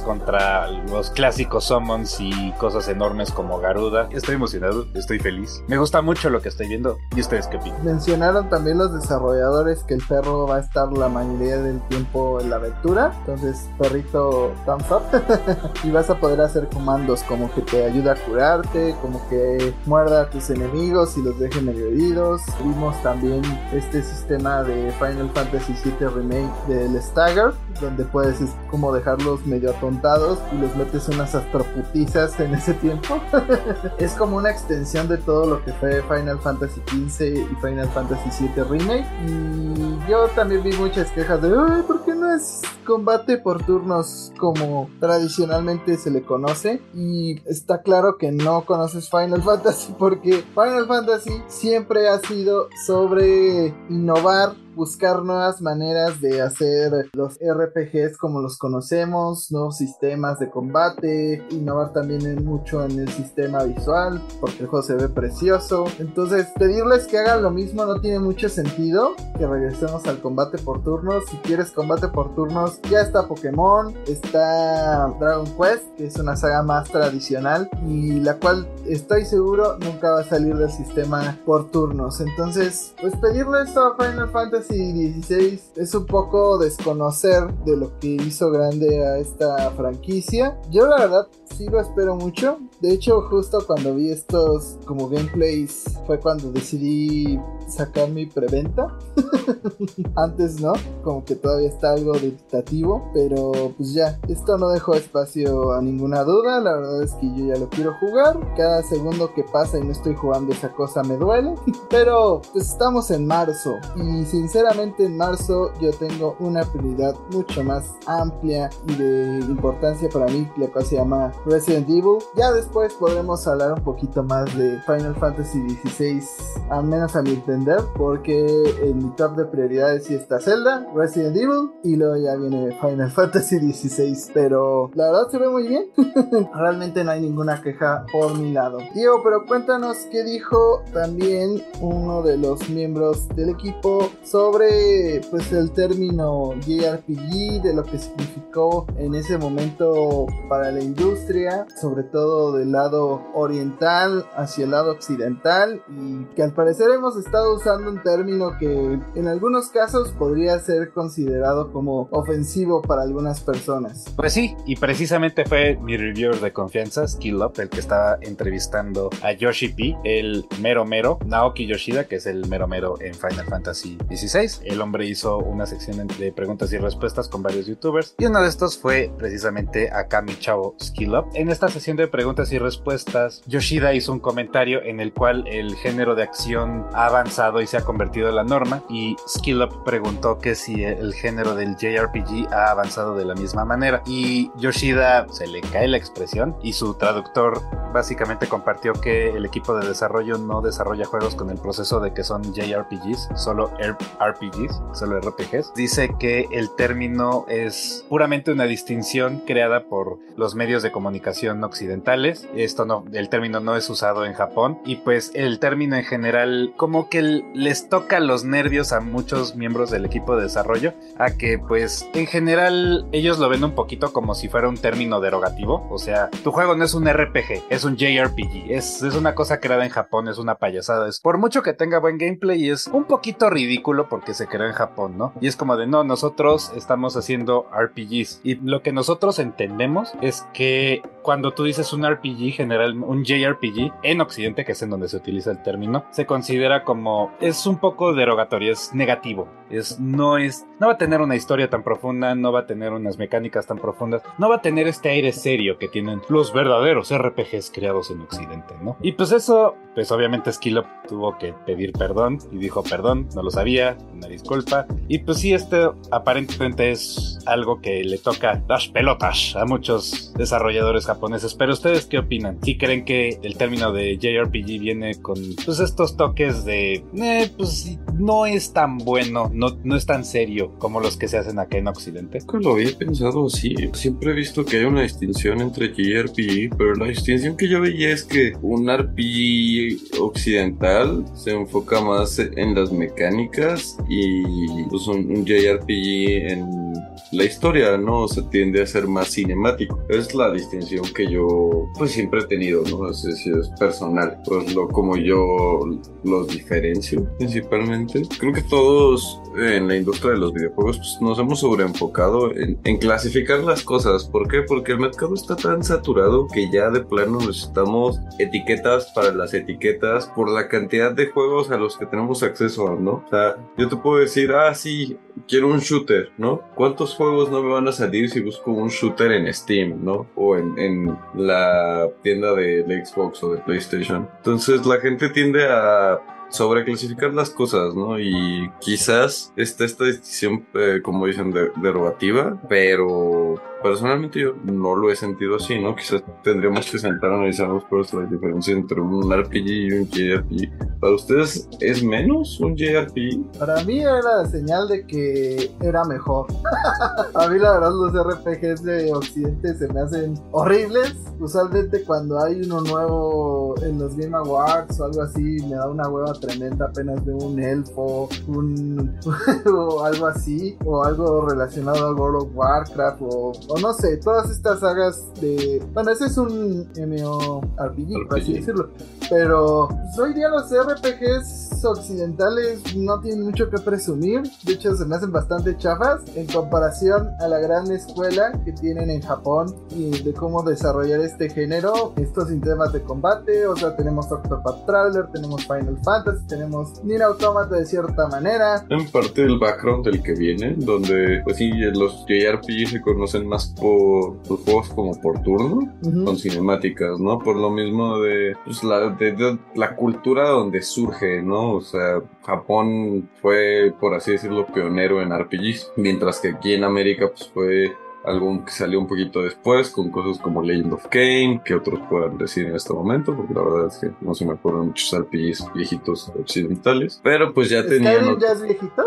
S3: contra los clásicos summons y cosas enormes como Garuda. Estoy emocionado, estoy feliz. Me gusta mucho lo que estoy viendo. ¿Y ustedes qué opinan?
S1: Mencionaron también los desarrolladores que el perro va a estar la mayoría del tiempo en la aventura. Entonces, perrito thumbs up. y vas a poder hacer comandos como que te ayuda a curarte, como que muerda a tus enemigos y los deje medio heridos. Vimos también este sistema de Final Fantasy VII Remake del Stagger, donde puedes es como dejarlos medio atontados y les metes unas astroputizas en ese tiempo. es como una extensión de todo lo que fue Final Fantasy XV y Final Fantasy VII Remake. Y yo también vi muchas quejas de, Ay, ¿por qué no es combate por turnos como tradicionalmente se le conoce? Y está claro que no conoces Final Fantasy porque Final Fantasy siempre ha sido sobre innovar buscar nuevas maneras de hacer los RPGs como los conocemos, nuevos sistemas de combate, innovar también en mucho en el sistema visual, porque el juego se ve precioso. Entonces, pedirles que hagan lo mismo no tiene mucho sentido, que regresemos al combate por turnos. Si quieres combate por turnos, ya está Pokémon, está Dragon Quest, que es una saga más tradicional y la cual estoy seguro nunca va a salir del sistema por turnos. Entonces, pues pedirle esto a Final Fantasy 16 es un poco desconocer de lo que hizo grande a esta franquicia. Yo la verdad sí lo espero mucho. De hecho, justo cuando vi estos como gameplays fue cuando decidí sacar mi preventa. Antes no, como que todavía está algo dictativo, pero pues ya, esto no dejó espacio a ninguna duda. La verdad es que yo ya lo quiero jugar. Cada segundo que pasa y no estoy jugando esa cosa me duele. Pero pues estamos en marzo y sinceramente en marzo yo tengo una prioridad mucho más amplia y de importancia para mí, la cual se llama Resident Evil. Ya después podremos hablar un poquito más de Final Fantasy XVI, al menos a mi entender, porque en mi top de prioridades sí está Zelda, Resident Evil y luego ya viene Final Fantasy XVI. Pero la verdad se ve muy bien. Realmente no hay ninguna queja por mi lado. Diego, pero cuéntanos qué dijo también uno de los miembros del equipo sobre pues el término JRPG, de lo que significó en ese momento para la industria, sobre todo del lado oriental hacia el lado occidental y que al parecer hemos estado usando un término que en algunos casos podría ser considerado como ofensivo para algunas personas.
S3: Pues sí, y precisamente fue mi reviewer de confianza, Skill Up, el que estaba entrevistando a Yoshi P, el mero mero, Naoki Yoshida, que es el mero mero en Final Fantasy XVI 16, el hombre hizo una sección de preguntas y respuestas con varios youtubers y uno de estos fue precisamente Akami Chavo Skill En esta sesión de preguntas y respuestas, Yoshida hizo un comentario en el cual el género de acción ha avanzado y se ha convertido en la norma y Skill Up preguntó que si el género del JRPG ha avanzado de la misma manera y Yoshida se le cae la expresión y su traductor básicamente compartió que el equipo de desarrollo no desarrolla juegos con el proceso de que son JRPGs, solo RPGs, solo RPGs. Dice que el término es puramente una distinción creada por los medios de comunicación occidentales. Esto no, el término no es usado en Japón y pues el término en general como que les toca los nervios a muchos miembros del equipo de desarrollo a que pues en general ellos lo ven un poquito como si fuera un término derogativo. O sea, tu juego no es un RPG, es un JRPG. Es, es una cosa creada en Japón, es una payasada. Es por mucho que tenga buen gameplay, es un poquito ridículo porque se creó en Japón, ¿no? Y es como de no, nosotros estamos haciendo RPGs. Y lo que nosotros entendemos es que cuando tú dices un RPG general, un JRPG en Occidente, que es en donde se utiliza el término, se considera como es un poco derogatorio, es negativo. Es no es no va a tener una historia tan profunda, no va a tener unas mecánicas tan profundas, no va a tener este aire serio que tienen los verdaderos RPGs creados en Occidente, ¿no? Y pues eso, pues obviamente Skill tuvo que pedir perdón y dijo perdón, no lo sabía, una disculpa. Y pues sí, este aparentemente es algo que le toca las pelotas a muchos desarrolladores japoneses. Pero ustedes qué opinan? ¿Si creen que el término de JRPG viene con pues estos toques de eh, pues no es tan bueno, no, no es tan serio como los que se hacen acá en Occidente?
S4: Nunca lo había pensado así. Siempre he visto que hay una distinción entre JRPG, pero la distinción que yo veía es que un RPG occidental se enfoca más en las mecánicas y pues un JRPG en la historia, ¿no? Se tiende a ser más cinemático. Es la distinción que yo, pues siempre he tenido, ¿no? Es, es, es personal. Pues lo como yo los diferencio principalmente. Creo que todos en la industria de los videojuegos pues, nos hemos sobreenfocado en, en clasificar las cosas. ¿Por qué? Porque el mercado está tan saturado que ya de plano necesitamos etiquetas para las etiquetas por la cantidad de juegos a los que tenemos acceso, ¿no? O sea, yo te puedo decir, ah, sí, quiero un shooter, ¿no? ¿Cuántos juegos no me van a salir si busco un shooter en Steam, ¿no? O en, en la tienda de, Xbox o de PlayStation. Entonces la gente tiende a sobreclasificar las cosas, ¿no? Y quizás está esta decisión, eh, como dicen, de, derogativa, pero personalmente yo no lo he sentido así, ¿no? Quizás tendríamos que sentar a analizarnos por la diferencia entre un RPG y un JRPG. ¿Para ustedes es menos un JRPG?
S1: Para mí era señal de que era mejor. a mí la verdad los RPGs de Occidente se me hacen horribles. Usualmente cuando hay uno nuevo en los Game Awards o algo así, me da una hueva tremenda apenas de un elfo, un o algo así, o algo relacionado a World of Warcraft o o no sé, todas estas sagas de. Bueno, ese es un MMORPG, por así decirlo. Pero pues, hoy día los RPGs occidentales no tienen mucho que presumir. De hecho, se me hacen bastante chafas en comparación a la gran escuela que tienen en Japón y de cómo desarrollar este género. Estos sistemas de combate, o sea, tenemos Octopath Traveler, tenemos Final Fantasy, tenemos Nier Automata de cierta manera.
S4: En parte del background del que viene, donde, pues sí, los JRPG se conocen más por sus juegos como por turno,
S1: Ujú.
S4: con cinemáticas, ¿no? Por lo mismo de, pues, la, de, de la cultura donde surge, ¿no? O sea, Japón fue, por así decirlo, pionero en RPGs, mientras que aquí en América, pues fue algo que salió un poquito después, con cosas como Legend of Kane, que otros puedan decir en este momento, porque la verdad es que no se me acuerdan muchos RPGs viejitos occidentales, pero pues ya tenían...
S1: ¿Skyrim
S4: otro-
S1: ya es viejito?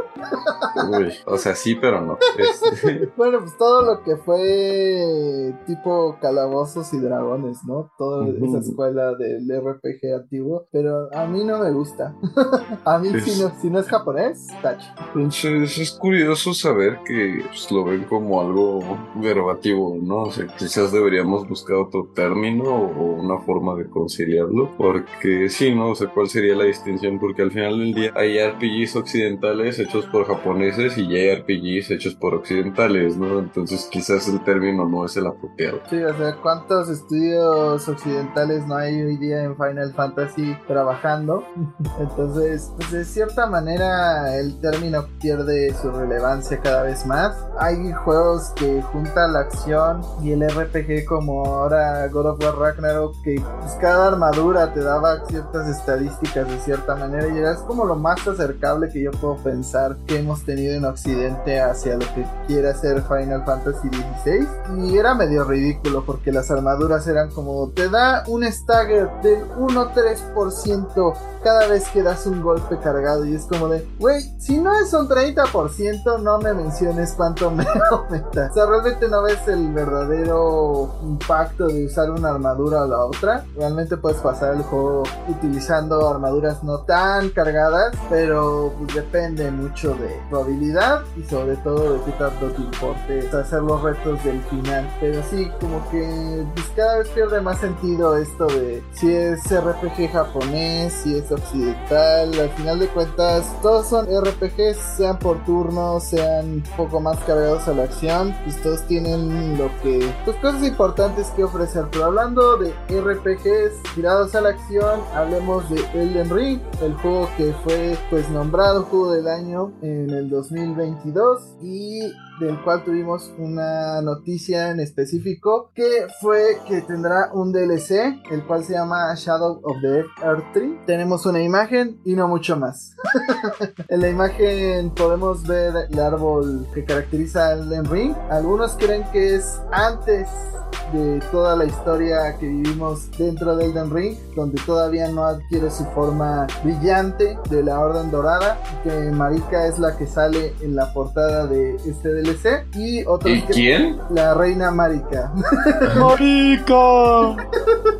S4: Uy, o sea, sí, pero no. Este,
S1: Bueno, pues todo lo que fue tipo calabozos y dragones, ¿no? Toda esa escuela del RPG antiguo. Pero a mí no me gusta. a mí, si, no, si no es japonés, tacho.
S4: Entonces es curioso saber que pues, lo ven como algo verbativo, ¿no? O sea, quizás deberíamos buscar otro término o una forma de conciliarlo, porque sí, ¿no? O sea, ¿cuál sería la distinción? Porque al final del día hay RPGs occidentales hechos por japoneses y hay RPGs hechos por occidentales, ¿no? Entonces quizás el término no es el apropiado.
S1: Sí, o sea, ¿cuántos estudios occidentales no hay hoy día en Final Fantasy trabajando? Entonces, pues de cierta manera el término pierde su relevancia cada vez más. Hay juegos que juntan la acción y el RPG como ahora God of War Ragnarok, que pues, cada armadura te daba ciertas estadísticas de cierta manera y era como lo más acercable que yo puedo pensar que hemos tenido en Occidente hacia lo que quiere hacer Final Fantasy XVI. Y era medio ridículo porque las armaduras eran como te da un stagger del 1-3% cada vez que das un golpe cargado y es como de, güey, si no es un 30%, no me menciones cuánto me aumenta. O sea, no ves el verdadero impacto de usar una armadura o la otra. Realmente puedes pasar el juego utilizando armaduras no tan cargadas, pero pues depende mucho de tu habilidad y sobre todo de qué tanto te importe hacer los retos del final. Pero sí, como que pues, cada vez pierde más sentido esto de si es RPG japonés, si es occidental. Al final de cuentas, todos son RPGs, sean por turno, sean un poco más cargados a la acción. Pues todos tienen lo que, pues cosas importantes que ofrecer. Pero hablando de RPGs tirados a la acción, hablemos de Elden Ring, el juego que fue pues nombrado juego del año en el 2022 y del cual tuvimos una noticia en específico que fue que tendrá un DLC, el cual se llama Shadow of the Earth Tree. Tenemos una imagen y no mucho más. en la imagen podemos ver el árbol que caracteriza el Ring. Algunos creen que es antes de toda la historia que vivimos dentro de Elden Ring, donde todavía no adquiere su forma brillante de la Orden Dorada, que Marika es la que sale en la portada de este DLC, y otros
S4: ¿Y quién?
S1: La reina Marika.
S2: ¡Marica!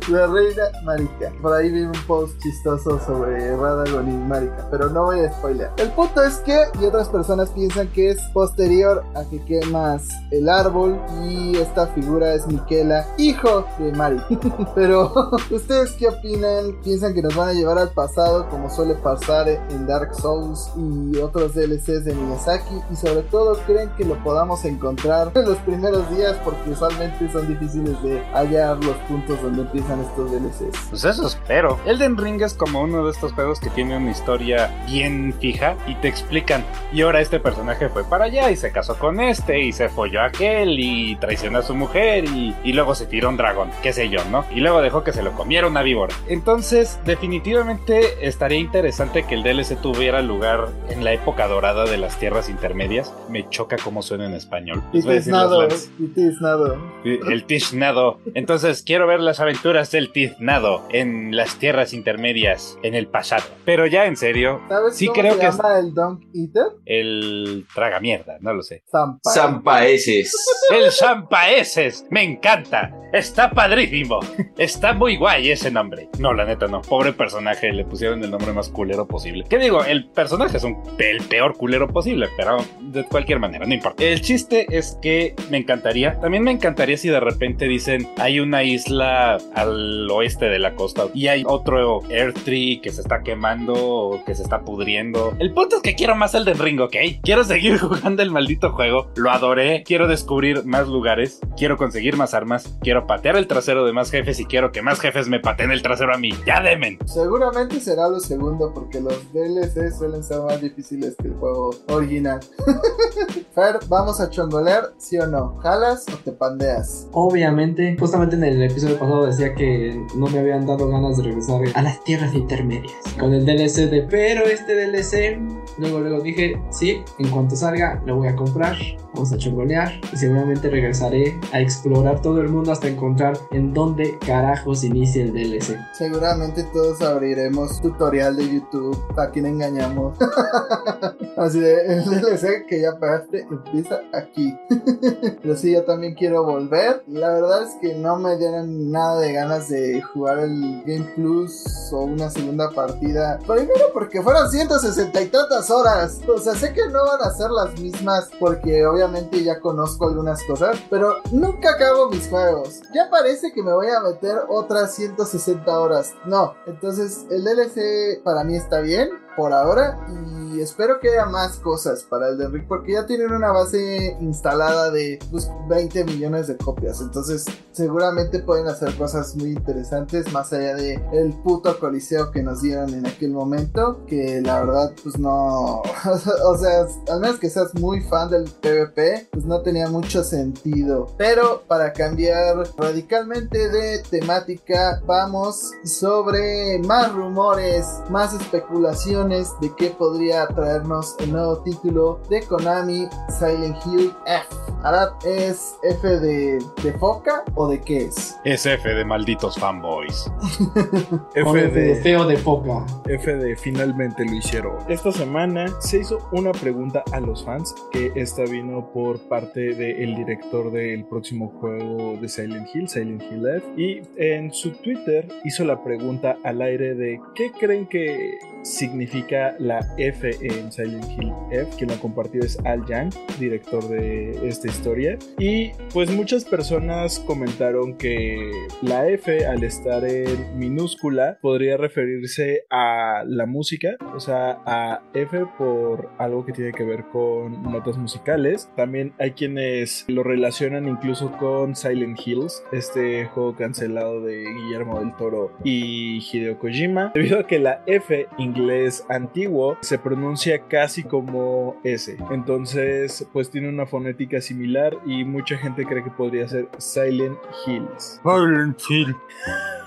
S1: la reina Marika. Por ahí vi un post chistoso sobre Radagon y Marika, pero no voy a spoiler. El punto es que, y otras personas piensan que es posterior a que quemas el árbol, y esta figura es Miquela, hijo de Mari. pero, ¿ustedes qué opinan? ¿Piensan que nos van a llevar al pasado como suele pasar en Dark Souls y otros DLCs de Miyazaki? Y sobre todo, ¿creen que lo podamos encontrar en los primeros días? Porque usualmente son difíciles de hallar los puntos donde empiezan estos DLCs.
S3: Pues eso espero. Elden Ring es como uno de estos juegos que tiene una historia bien fija y te explican. Y ahora este personaje fue para allá y se casó con este y se folló a aquel y traicionó a su mujer y, y luego se tiró un dragón, qué sé yo, ¿no? Y luego dejó que se lo comiera una víbora. Entonces, definitivamente estaría interesante que el DLC tuviera lugar en la época dorada de las tierras intermedias. Me choca cómo suena en español.
S1: Tiznado, tiznado.
S3: El Tishnado. Entonces quiero ver las aventuras del Tiznado en las tierras intermedias en el pasado. Pero ya en serio,
S1: ¿Sabes
S3: Sí,
S1: cómo
S3: creo
S1: se
S3: que es-
S1: el Dunk Eater?
S3: el traga mierda, no lo sé.
S1: Zampa.
S4: Zampaeses.
S3: El Champaeses, me encanta. Está padrísimo. Está muy guay ese nombre. No, la neta no. Pobre personaje, le pusieron el nombre más culero posible. ¿Qué digo? El personaje es un, el peor culero posible, pero de cualquier manera, no importa. El chiste es que me encantaría. También me encantaría si de repente dicen hay una isla al oeste de la costa y hay otro Airtree que se está quemando o que se está pudriendo. El punto es que quiero más el del ring, ¿ok? Quiero seguir jugando el maldito juego. Lo adoré. Quiero descubrir más lugares. Quiero conseguir más armas. Quiero patear el trasero de más jefes y quiero que más jefes me pateen el trasero a mí. Ya demen.
S1: Seguramente será lo segundo porque los DLC suelen ser más difíciles que el juego original. Fer, vamos a chongolear, ¿sí o no? ¿Jalas o te pandeas?
S5: Obviamente, justamente en el episodio pasado decía que no me habían dado ganas de regresar a las tierras intermedias con el DLC de pero este DLC, luego luego dije, sí, en cuanto salga lo voy a comprar, vamos a chongolear y seguramente regresaré a explorar todo el mundo hasta encontrar en dónde carajos inicia el DLC.
S1: Seguramente todos abriremos tutorial de YouTube. ¿A quién engañamos? Así de, el DLC que ya pagaste empieza aquí. Pero sí, yo también quiero volver. La verdad es que no me dieron nada de ganas de jugar el Game Plus o una segunda partida. Primero porque fueron 160 y tantas horas. O sea, sé que no van a ser las mismas porque obviamente ya conozco algunas cosas. Pero nunca acabo mis juegos. Ya parece que me voy a meter otras 160 horas. No, entonces el DLC para mí está bien por ahora y espero que haya más cosas para el de Rick porque ya tienen una base instalada de pues, 20 millones de copias entonces seguramente pueden hacer cosas muy interesantes más allá de el puto coliseo que nos dieron en aquel momento que la verdad pues no o sea al menos que seas muy fan del PvP pues no tenía mucho sentido pero para cambiar radicalmente de temática vamos sobre más rumores más especulaciones de qué podría traernos el nuevo título de Konami Silent Hill F. Arad, ¿es F de, de foca o de qué es?
S3: Es F de malditos fanboys.
S2: F
S5: F de
S2: de,
S5: feo de foca.
S2: F de finalmente lo hicieron. Esta semana se hizo una pregunta a los fans, que esta vino por parte del director del próximo juego de Silent Hill, Silent Hill y en su Twitter hizo la pregunta al aire de qué creen que significa la F en Silent Hill F, quien lo compartió es Al Yang, director de esta historia, y pues muchas personas comentaron que la F al estar en minúscula podría referirse a la música, o sea, a F por algo que tiene que ver con notas musicales. También hay quienes lo relacionan incluso con Silent Hills, este juego cancelado de Guillermo del Toro y Hideo Kojima, debido a que la F inglés antiguo se pronuncia casi como S. Entonces, pues tiene una fonética similar y mucha gente cree que podría ser Silent Hills.
S4: Silent Hill.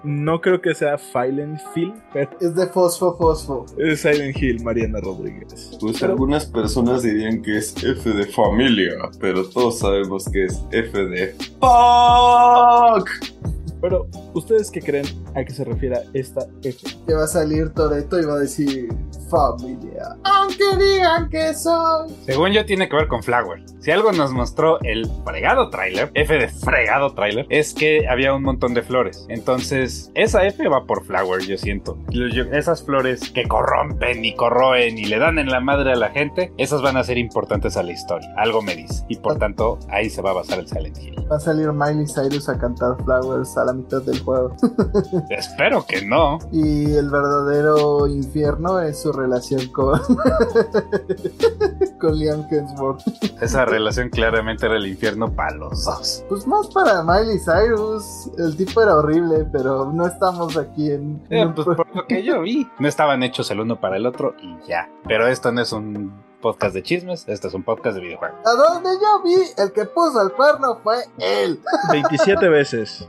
S2: No creo que sea Silent Hill, pero
S1: Es de Fosfo Fosfo.
S2: es Silent Hill, Mariana Rodríguez.
S4: Pues
S2: Pero-
S4: algunas personas dirían que es F de familia, pero todos sabemos que es F de fuck.
S2: Pero, ¿ustedes qué creen a qué se refiere esta F?
S1: Que va a salir Toreto y va a decir familia. Aunque digan que soy.
S3: Según yo, tiene que ver con Flower. Si algo nos mostró el fregado tráiler, F de fregado tráiler, es que había un montón de flores. Entonces, esa F va por Flower, yo siento. Esas flores que corrompen y corroen y le dan en la madre a la gente, esas van a ser importantes a la historia. Algo me dice. Y por tanto, ahí se va a basar el Silent Hill.
S1: Va a salir Miley Cyrus a cantar Flowers a la mitad del juego.
S3: Espero que no.
S1: Y el verdadero infierno es su relación con. con Liam Hemsworth.
S3: Esa relación claramente era el infierno para los dos.
S1: Pues más para Miley Cyrus. El tipo era horrible, pero no estamos aquí en.
S3: Eh, pues por lo que yo vi, no estaban hechos el uno para el otro y ya. Pero esto no es un podcast de chismes, este es un podcast de videojuegos.
S1: A donde yo vi, el que puso el cuerno fue él.
S2: 27 veces.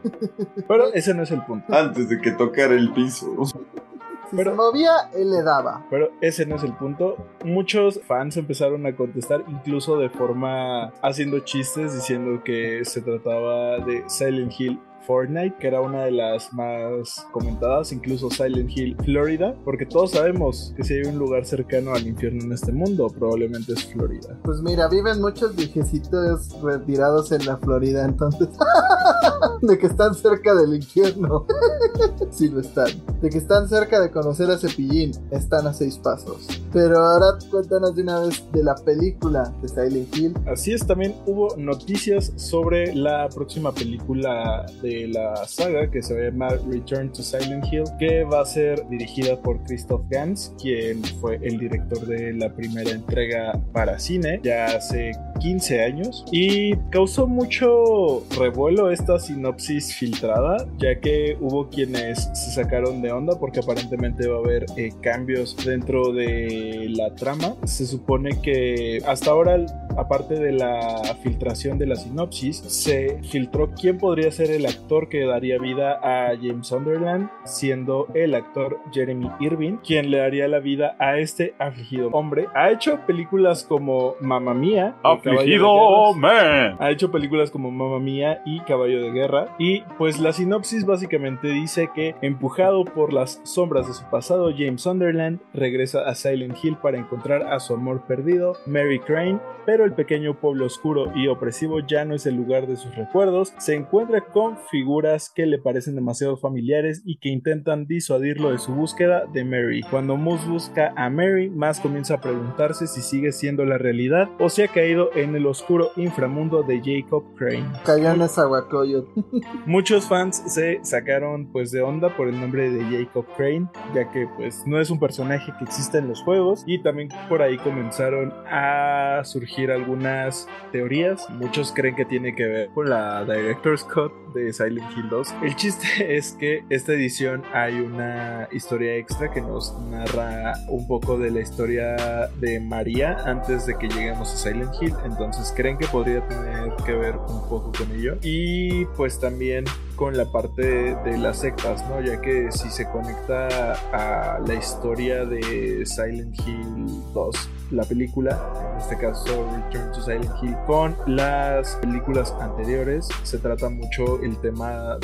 S2: Pero ese no es el punto.
S4: Antes de que tocara el piso.
S1: Si
S2: Pero-
S1: se movía, él le daba.
S2: Pero ese no es el punto. Muchos fans empezaron a contestar, incluso de forma haciendo chistes, diciendo que se trataba de Silent Hill. Fortnite, que era una de las más comentadas, incluso Silent Hill, Florida, porque todos sabemos que si hay un lugar cercano al infierno en este mundo, probablemente es Florida.
S1: Pues mira, viven muchos viejecitos retirados en la Florida, entonces. de que están cerca del infierno. sí lo están. De que están cerca de conocer a Cepillín. Están a seis pasos. Pero ahora cuéntanos de una vez de la película de Silent Hill.
S2: Así es, también hubo noticias sobre la próxima película de la saga que se va a llamar Return to Silent Hill, que va a ser dirigida por Christoph Gans, quien fue el director de la primera entrega para cine ya hace 15 años y causó mucho revuelo esta sinopsis filtrada, ya que hubo quienes se sacaron de onda porque aparentemente va a haber eh, cambios dentro de la trama. Se supone que hasta ahora aparte de la filtración de la sinopsis, se filtró quién podría ser el actor que daría vida a James Sunderland, siendo el actor Jeremy Irving, quien le daría la vida a este afligido hombre. Ha hecho películas como Mamma Mía. y Caballo de
S3: Afligido man.
S2: Ha hecho películas como Mamma Mía y Caballo de Guerra. Y pues la sinopsis básicamente dice que, empujado por las sombras de su pasado, James Sunderland regresa a Silent Hill para encontrar a su amor perdido, Mary Crane. Pero el pequeño pueblo oscuro y opresivo ya no es el lugar de sus recuerdos. Se encuentra con figuras que le parecen demasiado familiares y que intentan disuadirlo de su búsqueda de Mary. Cuando Moose busca a Mary, más comienza a preguntarse si sigue siendo la realidad o si ha caído en el oscuro inframundo de Jacob Crane.
S1: Cayó en esa.
S2: Muchos fans se sacaron pues de onda por el nombre de Jacob Crane, ya que pues no es un personaje que existe en los juegos y también por ahí comenzaron a surgir algunas teorías. Muchos creen que tiene que ver con la Director's Cut de Silent Hill 2. El chiste es que esta edición hay una historia extra que nos narra un poco de la historia de María antes de que lleguemos a Silent Hill, entonces creen que podría tener que ver un poco con ello. Y pues también con la parte de las sectas, ¿no? Ya que si se conecta a la historia de Silent Hill 2, la película, en este caso Return to Silent Hill, con las películas anteriores, se trata mucho el tema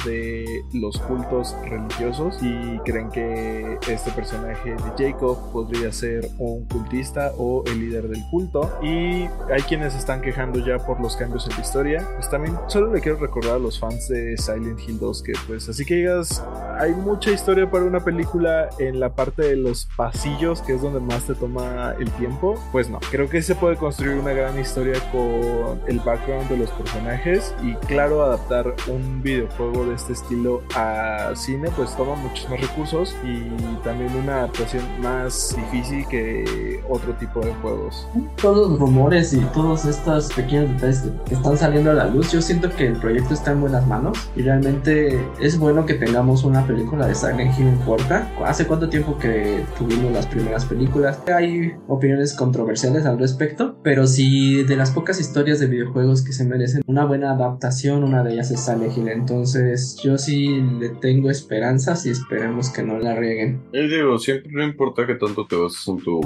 S2: de los cultos religiosos y creen que este personaje de Jacob podría ser un cultista o el líder del culto y hay quienes están quejando ya por los cambios en la historia. Pues también solo le quiero recordar a los fans de Silent Hill 2 que pues así que digas, hay mucha historia para una película en la parte de los pasillos que es donde más te toma el tiempo. Pues no, creo que se puede construir una gran historia con el background de los personajes y claro, adaptar un videojuego de este estilo a cine pues toma muchos más recursos y también una adaptación más difícil que otro tipo de juegos.
S5: Todos los rumores y todos estos pequeños detalles que, están saliendo a la luz, yo siento que el proyecto está en buenas manos y realmente es bueno que tengamos una película de Silent Hill en puerta. ¿Hace cuánto tiempo que tuvimos las primeras películas? Hay opiniones controversiales al respecto, pero si de las pocas historias de videojuegos que se merecen una buena adaptación, una de ellas es Silent Hill. Entonces yo sí le tengo esperanzas y esperemos que no la rieguen.
S4: Y digo, siempre no importa que tanto te bases en tu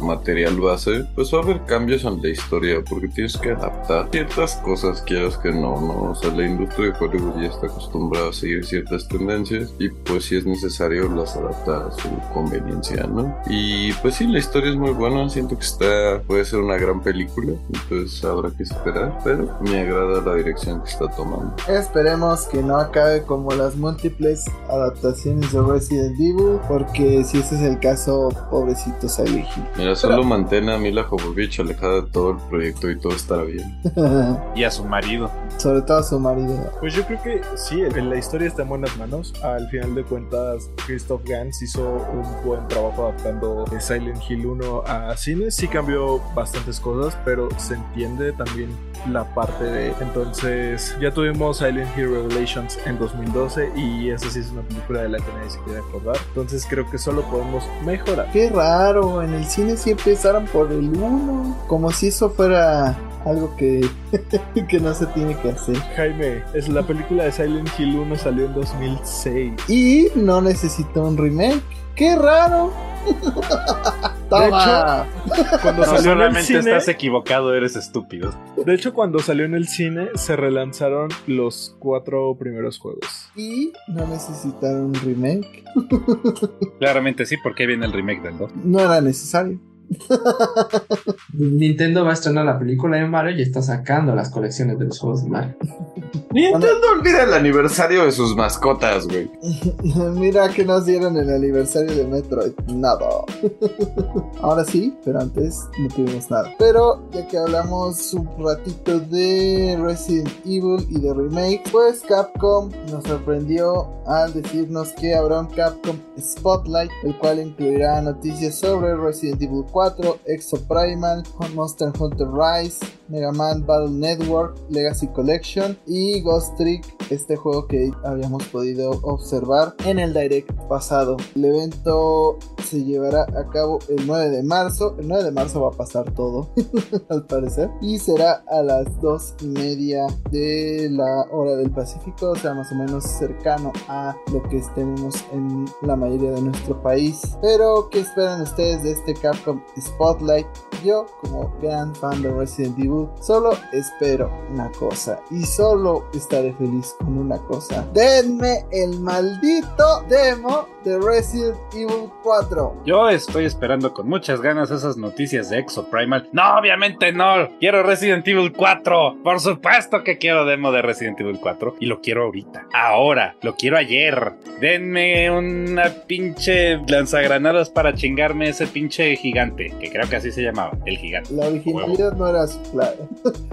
S4: material base, pues va a haber cambios en la historia, porque tienes que adaptar ciertas cosas, quieras que no, ¿no? O sea, la industria de Hollywood ya está acostumbrada a seguir ciertas tendencias y pues si es necesario las adapta a su conveniencia, ¿no? Y pues sí, la historia es muy buena, siento que está, puede ser una gran película, entonces habrá que esperar, pero me agrada la dirección que está tomando.
S1: Esperemos que no acabe como las múltiples adaptaciones de Resident Evil, porque si ese es el caso, pobrecito Silent
S4: Mira, solo mantén a Mila Jovovich alejada de todo el proyecto y todo estará bien.
S3: Y a su marido.
S1: Sobre todo a su marido.
S2: Pues yo creo que sí, la historia está en buenas manos. Al final de cuentas, Christoph Gans hizo un buen trabajo adaptando Silent Hill 1 a cine. Sí cambió bastantes cosas, pero se entiende también la parte de... Entonces, ya tuvimos Silent Hill Revelations en 2012 y esa sí es una película de la que nadie se quiere acordar. Entonces creo que solo podemos mejorar.
S1: Qué raro, en el cine sí empezaron por el 1, como si eso fuera algo que, que no se tiene que hacer.
S2: Jaime, es la película de Silent Hill 1 salió en 2006.
S1: Y no necesita un remake. Qué raro. Toma.
S2: Cuando
S3: No
S2: salió en el
S3: solamente
S2: cine,
S3: estás equivocado, eres estúpido.
S2: De hecho, cuando salió en el cine, se relanzaron los cuatro primeros juegos.
S1: y no necesitaron un remake.
S3: Claramente sí, porque viene el remake del 2.
S1: No era necesario.
S5: Nintendo va a estrenar la película de Mario y está sacando las colecciones de los juegos de Mario.
S4: Nintendo olvida el aniversario de sus mascotas, güey.
S1: Mira que nos dieron el aniversario de Metroid. Nada. Ahora sí, pero antes no tuvimos nada. Pero ya que hablamos un ratito de Resident Evil y de remake, pues Capcom nos sorprendió al decirnos que habrá un Capcom Spotlight, el cual incluirá noticias sobre Resident Evil 4, Exo Primal, Monster Hunter Rise, Mega Man Battle Network, Legacy Collection y Ghost Trick, este juego que habíamos podido observar en el direct pasado. El evento se llevará a cabo el 9 de marzo. El 9 de marzo va a pasar todo, al parecer. Y será a las 2 y media de la hora del Pacífico, o sea, más o menos cercano a lo que tenemos en la mayoría de nuestro país. Pero, ¿qué esperan ustedes de este Capcom Spotlight? Yo, como gran fan de Resident Evil, solo espero una cosa y solo estaré feliz con una cosa. Denme el maldito demo de Resident Evil 4.
S3: Yo estoy esperando con muchas ganas esas noticias de Exo Primal. No, obviamente no. Quiero Resident Evil 4. Por supuesto que quiero demo de Resident Evil 4 y lo quiero ahorita. Ahora, lo quiero ayer. Denme una pinche lanzagranadas para chingarme ese pinche gigante, que creo que así se llamaba, el gigante.
S1: La originalidad no era su clave.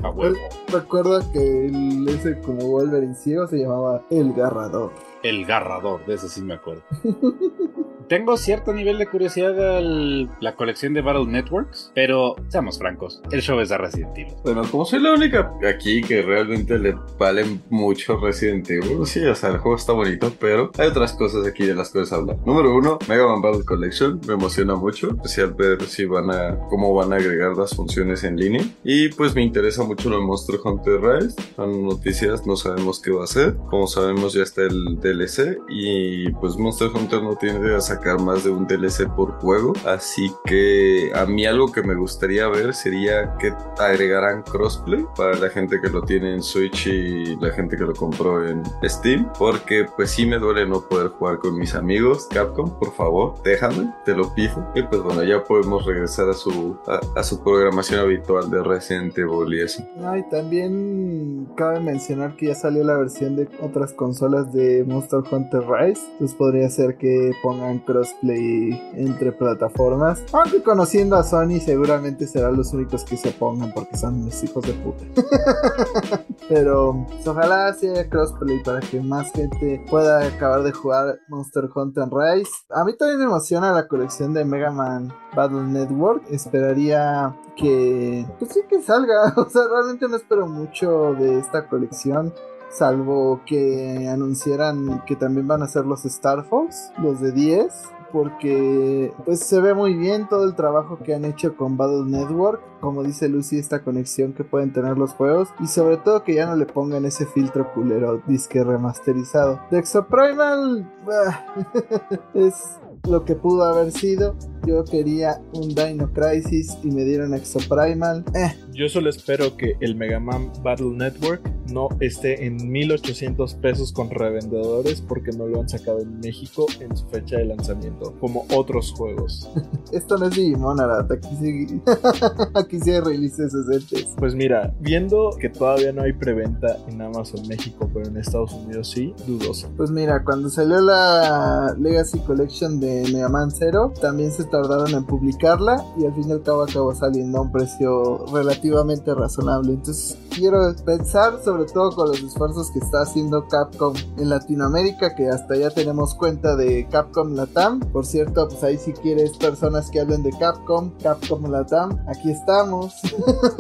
S3: A huevo.
S1: Recuerda que el, ese como Wolverine ciego se llamaba El Garrador.
S3: El Garrador, de eso sí me acuerdo. Tengo cierto nivel de curiosidad al la colección de Battle Networks, pero seamos francos, el show es de Resident Evil.
S4: Bueno, como soy la única aquí que realmente le vale mucho Resident Evil, sí, o sea, el juego está bonito, pero hay otras cosas aquí de las cuales hablar. Número uno, Mega Man Battle Collection, me emociona mucho, especial ver si van a, cómo van a agregar las funciones en línea. Y pues me interesa mucho lo de Monster Hunter Rise, son noticias, no sabemos qué va a ser, como sabemos ya está el DLC y pues Monster Hunter no tiene a sacar más de un DLC por juego, así que a mí algo que me gustaría ver sería que agregaran crossplay para la gente que lo tiene en Switch y la gente que lo compró en Steam, porque pues sí me duele no poder jugar con mis amigos. Capcom, por favor, déjame, te lo pido. Y pues bueno, ya podemos regresar a su, a, su programación habitual de Resident Evil y
S1: también cabe mencionar que ya salió la versión de otras consolas de Monster Hunter Rise. Entonces podría ser que pongan crossplay entre plataformas. Aunque conociendo a Sony seguramente serán los únicos que se opongan porque son mis hijos de puta. Pero pues, ojalá sea crossplay para que más gente pueda acabar de jugar Monster Hunter Rise. A mí también me emociona la colección de Mega Man Battle Network. Esperaría que pues sí que salga. O sea, realmente no espero mucho de esta colección. Salvo que anunciaran que también van a ser los Star Fox, los de 10. Porque pues se ve muy bien todo el trabajo que han hecho con Battle Network. Como dice Lucy, esta conexión que pueden tener los juegos. Y sobre todo que ya no le pongan ese filtro culero disque remasterizado. De Exoprimal bah, es lo que pudo haber sido. Yo quería un Dino Crisis y me dieron Exoprimal. Eh,
S2: Yo solo espero que el Mega Man Battle Network no esté en 1800 pesos con revendedores porque no lo han sacado en México en su fecha de lanzamiento, como otros juegos.
S1: esto no es Digimon, Arat. Aquí sí, aquí sí hay releases decentes.
S2: Pues mira, viendo que todavía no hay preventa en Amazon México, pero en Estados Unidos sí, dudoso.
S1: Pues mira, cuando salió la Legacy Collection de Mega Man Zero, también se tardaron en publicarla y al fin y al cabo acabó saliendo a un precio relativamente razonable. Entonces quiero pensar sobre todo con los esfuerzos que está haciendo Capcom en Latinoamérica, que hasta ya tenemos cuenta de Capcom Latam. Por cierto, pues ahí si quieres personas que hablen de Capcom, Capcom Latam, aquí estamos.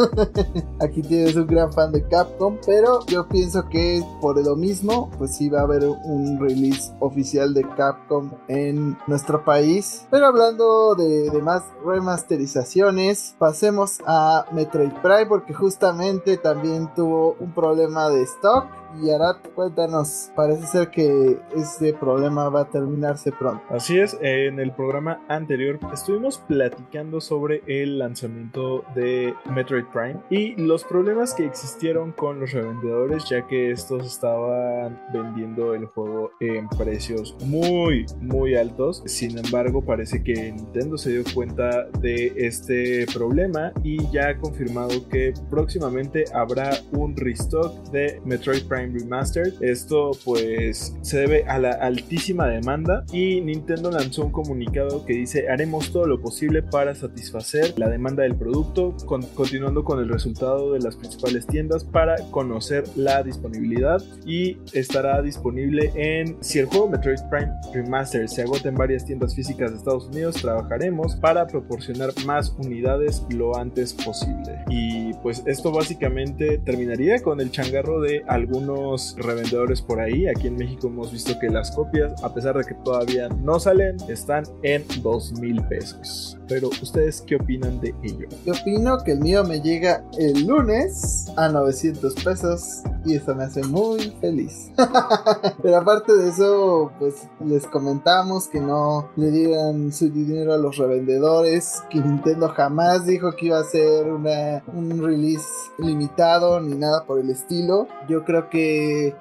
S1: aquí tienes un gran fan de Capcom, pero yo pienso que por lo mismo, pues sí va a haber un release oficial de Capcom en nuestro país. Pero hablando de, de más remasterizaciones, pasemos a Metroid Prime porque justamente también tuvo un problema de stock. Y Arat, cuéntanos, parece ser que ese problema va a terminarse pronto.
S2: Así es, en el programa anterior estuvimos platicando sobre el lanzamiento de Metroid Prime y los problemas que existieron con los revendedores, ya que estos estaban vendiendo el juego en precios muy, muy altos. Sin embargo, parece que Nintendo se dio cuenta de este problema y ya ha confirmado que próximamente habrá un restock de Metroid Prime Remastered. Esto pues se debe a la altísima demanda y Nintendo lanzó un comunicado que dice haremos todo lo posible para satisfacer la demanda del producto, con- continuando con el resultado de las principales tiendas para conocer la disponibilidad y estará disponible en si el juego Metroid Prime Remastered se agota en varias tiendas físicas de Estados Unidos, trabajaremos para proporcionar más unidades lo antes posible. Y pues esto básicamente terminaría con el changarro de algunos algunos revendedores por ahí. Aquí en México hemos visto que las copias, a pesar de que todavía no salen, están en dos mil pesos. Pero ustedes qué opinan de ello?
S1: Yo opino que el mío me llega el lunes a 900 pesos y eso me hace muy feliz. Pero aparte de eso, pues les comentamos que no le dieran su dinero a los revendedores, que Nintendo jamás dijo que iba a ser un release limitado ni nada por el estilo. Yo creo que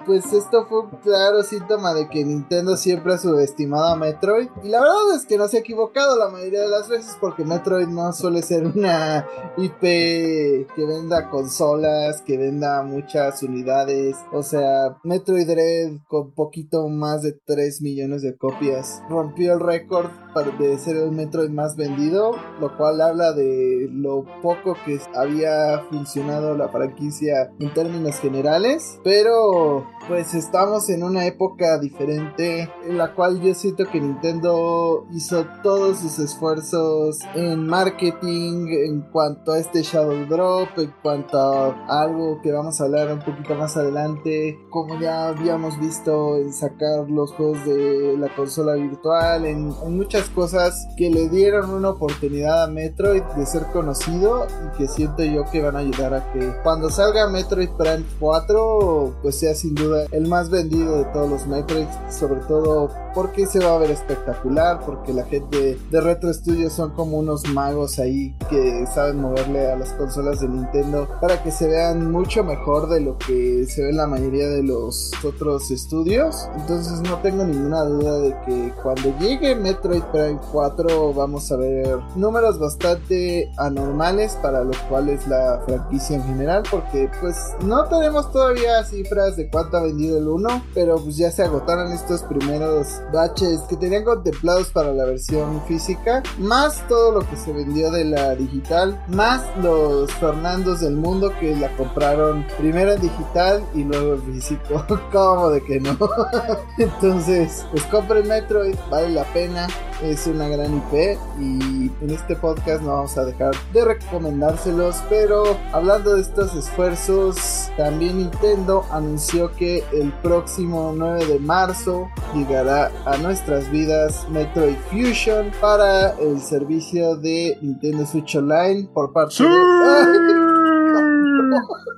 S1: pues esto fue un claro síntoma de que Nintendo siempre ha subestimado a Metroid y la verdad es que no se ha equivocado la mayoría de las veces porque Metroid no suele ser una IP que venda consolas, que venda muchas unidades. O sea, Metroid Dread con poquito más de 3 millones de copias rompió el récord de ser el Metroid más vendido, lo cual habla de lo poco que había funcionado la franquicia en términos generales. Pero pero pues estamos en una época diferente en la cual yo siento que Nintendo hizo todos sus esfuerzos en marketing en cuanto a este Shadow Drop, en cuanto a algo que vamos a hablar un poquito más adelante, como ya habíamos visto en sacar los juegos de la consola virtual, en, en muchas cosas que le dieron una oportunidad a Metroid de ser conocido y que siento yo que van a ayudar a que cuando salga Metroid Prime 4 pues sea sin duda el más vendido de todos los Metroid, sobre todo porque se va a ver espectacular, porque la gente de Retro Studios son como unos magos ahí que saben moverle a las consolas de Nintendo para que se vean mucho mejor de lo que se ve en la mayoría de los otros estudios. Entonces no tengo ninguna duda de que cuando llegue Metroid Prime 4 vamos a ver números bastante anormales para los cuales la franquicia en general, porque pues no tenemos todavía cifras de cuánto ha vendido el 1, pero pues ya se agotaron estos primeros baches que tenían contemplados para la versión física, más todo lo que se vendió de la digital, más los Fernandos del mundo que la compraron primero en digital y luego en físico. ¿Cómo de que no? Entonces, pues compren Metroid, vale la pena es una gran IP y en este podcast no vamos a dejar de recomendárselos, pero hablando de estos esfuerzos, también Nintendo anunció que el próximo 9 de marzo llegará a nuestras vidas Metroid Fusion para el servicio de Nintendo Switch Online por parte de...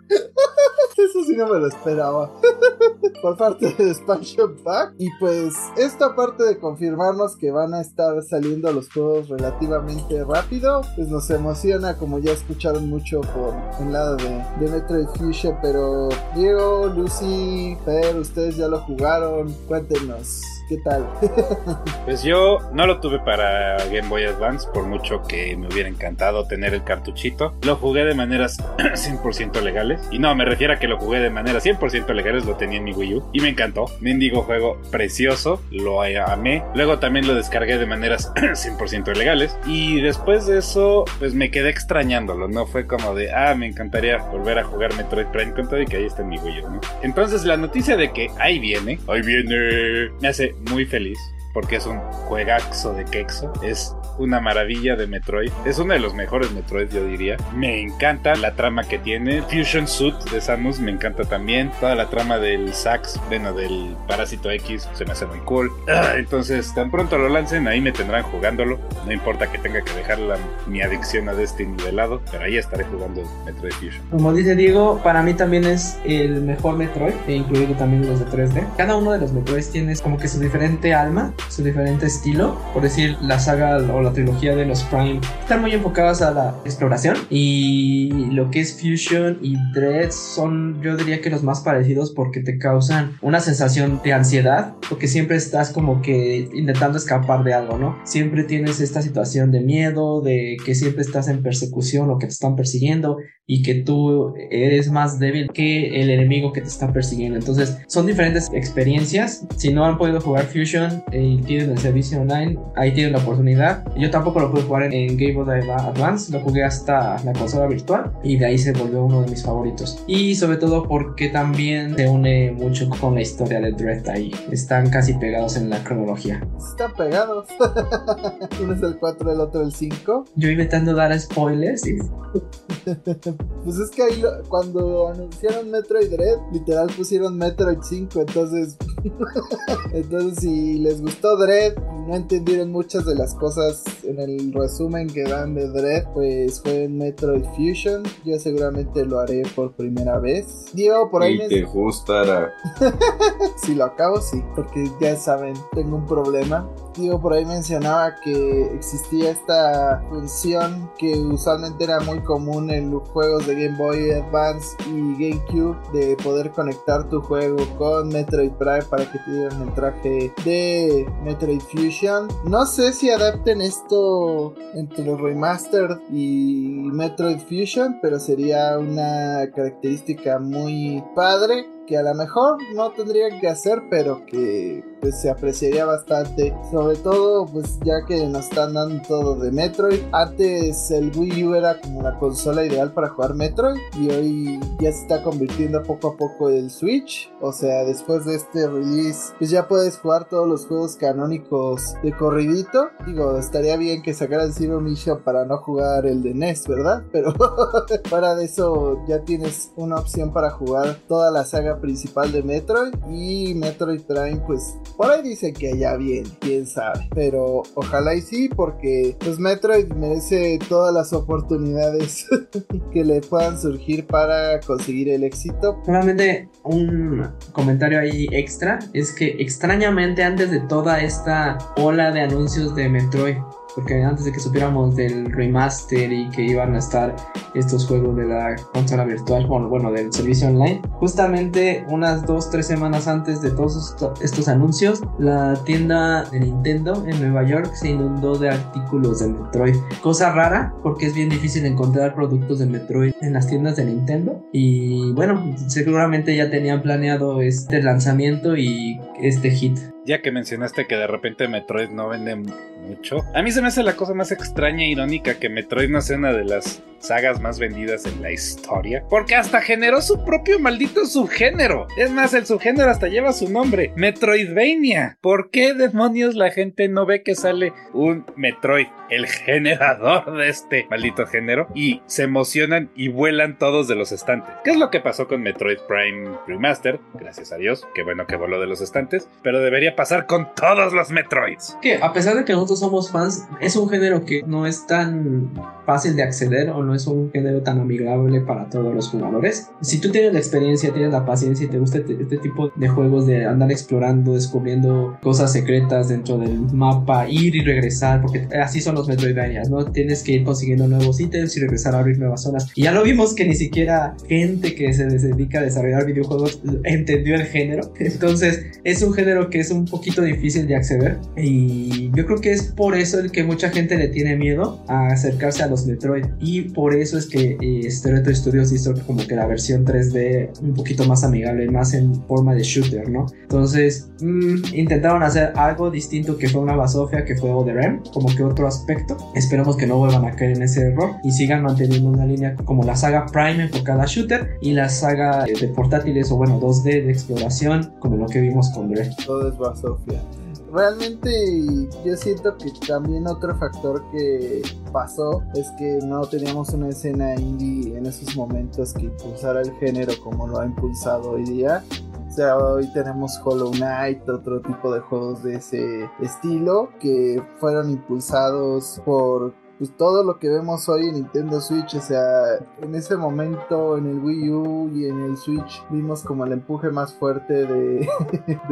S1: Eso sí no me lo esperaba. Por parte de Expansion Pack. Y pues, esto aparte de confirmarnos que van a estar saliendo los juegos relativamente rápido, pues nos emociona, como ya escucharon mucho por el lado de, de Metroid Fusion. Pero Diego, Lucy, Fer, ustedes ya lo jugaron. Cuéntenos. ¿Qué tal?
S3: pues yo no lo tuve para Game Boy Advance, por mucho que me hubiera encantado tener el cartuchito. Lo jugué de maneras 100% legales. Y no, me refiero a que lo jugué de maneras 100% legales, lo tenía en mi Wii U. Y me encantó. Mendigo juego precioso, lo amé. Luego también lo descargué de maneras 100% legales. Y después de eso, pues me quedé extrañándolo. No fue como de, ah, me encantaría volver a jugar Metroid Prime con todo y que ahí está en mi Wii U, ¿no? Entonces la noticia de que ahí viene, ahí viene, me hace muy feliz porque es un juegaxo de quexo. Es una maravilla de Metroid. Es uno de los mejores Metroid, yo diría. Me encanta la trama que tiene. Fusion Suit de Samus me encanta también. Toda la trama del Sax, bueno, del Parásito X, se me hace muy cool. Ah, entonces, tan pronto lo lancen, ahí me tendrán jugándolo. No importa que tenga que dejar mi adicción a Destiny de lado, pero ahí estaré jugando Metroid Fusion.
S5: Como dice Diego, para mí también es el mejor Metroid, e incluido también los de 3D. Cada uno de los Metroids tiene como que su diferente alma su diferente estilo. Por decir, la saga o la trilogía de los Prime están muy enfocadas a la exploración. Y lo que es Fusion y Dread son, yo diría que los más parecidos porque te causan una sensación de ansiedad. Porque siempre estás como que intentando escapar de algo, ¿no? Siempre tienes esta situación de miedo, de que siempre estás en persecución o que te están persiguiendo y que tú eres más débil que el enemigo que te está persiguiendo. Entonces, son diferentes experiencias. Si no han podido jugar Fusion y tienen el servicio online, ahí tienen la oportunidad. Yo tampoco lo pude jugar en Game Boy Advance, lo jugué hasta la consola virtual y de ahí se volvió uno de mis favoritos. Y sobre todo porque también se une mucho con la historia de Dread ahí. Están casi pegados en la cronología.
S1: Están pegados. Uno es el 4, el otro el 5.
S5: Yo intentando dar spoilers y
S1: pues es que ahí lo- cuando anunciaron Metroid Dread, literal pusieron Metroid 5, entonces entonces si les gustó Dread y no entendieron muchas de las cosas en el resumen que dan de Dread, pues fue en Metroid Fusion. Yo seguramente lo haré por primera vez. Diego, por ahí
S4: y
S1: me-
S4: te gustará.
S1: si lo acabo, sí, porque ya saben, tengo un problema. Digo, por ahí mencionaba que existía esta función que usualmente era muy común en los juegos de Game Boy Advance y GameCube de poder conectar tu juego con Metroid Prime para que te dieran el traje de Metroid Fusion. No sé si adapten esto entre los remastered y Metroid Fusion, pero sería una característica muy padre que a lo mejor no tendrían que hacer, pero que pues se apreciaría bastante. Sobre todo, pues ya que nos están dando todo de Metroid. Antes el Wii U era como la consola ideal para jugar Metroid y hoy ya se está convirtiendo poco a poco el Switch. O sea, después de este release, pues ya puedes jugar todos los juegos canónicos de corridito. Digo, estaría bien que sacaran Zero Mission para no jugar el de NES, ¿verdad? Pero fuera de eso ya tienes una opción para jugar toda la saga principal de Metroid y Metroid Prime pues por ahí dicen que ya viene, quién sabe, pero ojalá y sí porque pues Metroid merece todas las oportunidades que le puedan surgir para conseguir el éxito.
S5: Solamente un comentario ahí extra es que extrañamente antes de toda esta ola de anuncios de Metroid, porque antes de que supiéramos del remaster y que iban a estar estos juegos de la consola virtual, bueno, bueno del servicio online, justamente unas dos, tres semanas antes de todos esto- estos anuncios, la tienda de Nintendo en Nueva York se inundó de artículos de Metroid. Cosa rara, porque es bien difícil encontrar productos de Metroid en las tiendas de Nintendo. Y bueno, seguramente ya tenían planeado este lanzamiento y este hit.
S3: Ya que mencionaste que de repente Metroid no vende mucho, a mí se me hace la cosa más extraña e irónica que Metroid no sea una de las sagas más vendidas en la historia, porque hasta generó su propio maldito subgénero. Es más, el subgénero hasta lleva su nombre, Metroidvania. ¿Por qué demonios la gente no ve que sale un Metroid, el generador de este maldito género, y se emocionan y vuelan todos de los estantes? ¿Qué es lo que pasó con Metroid Prime Remaster? Gracias a Dios, qué bueno que voló de los estantes, pero debería pasar con todos los Metroids.
S5: Que a pesar de que nosotros somos fans, es un género que no es tan fácil de acceder o no es un género tan amigable para todos los jugadores. Si tú tienes la experiencia, tienes la paciencia y te gusta este, este tipo de juegos de andar explorando, descubriendo cosas secretas dentro del mapa, ir y regresar, porque así son los Metroidvanias, ¿no? Tienes que ir consiguiendo nuevos ítems y regresar a abrir nuevas zonas. Y ya lo vimos que ni siquiera gente que se dedica a desarrollar videojuegos entendió el género. Entonces, es un género que es un poquito difícil de acceder y yo creo que es por eso el que mucha gente le tiene miedo a acercarse a los Metroid y por eso es que eh, Stereo Studios hizo como que la versión 3D un poquito más amigable, más en forma de shooter, ¿no? Entonces mm, intentaron hacer algo distinto que fue una basofia, que fue ODRM, como que otro aspecto. Esperemos que no vuelvan a caer en ese error y sigan manteniendo una línea como la saga Prime enfocada a shooter y la saga eh, de portátiles o bueno 2D de exploración como lo que vimos con Dread.
S1: Todo es Basofia. Realmente yo siento que también otro factor que pasó es que no teníamos una escena indie en esos momentos que impulsara el género como lo ha impulsado hoy día. Hoy tenemos Hollow Knight, otro tipo de juegos de ese estilo que fueron impulsados por pues todo lo que vemos hoy en Nintendo Switch, o sea, en ese momento en el Wii U y en el Switch vimos como el empuje más fuerte de,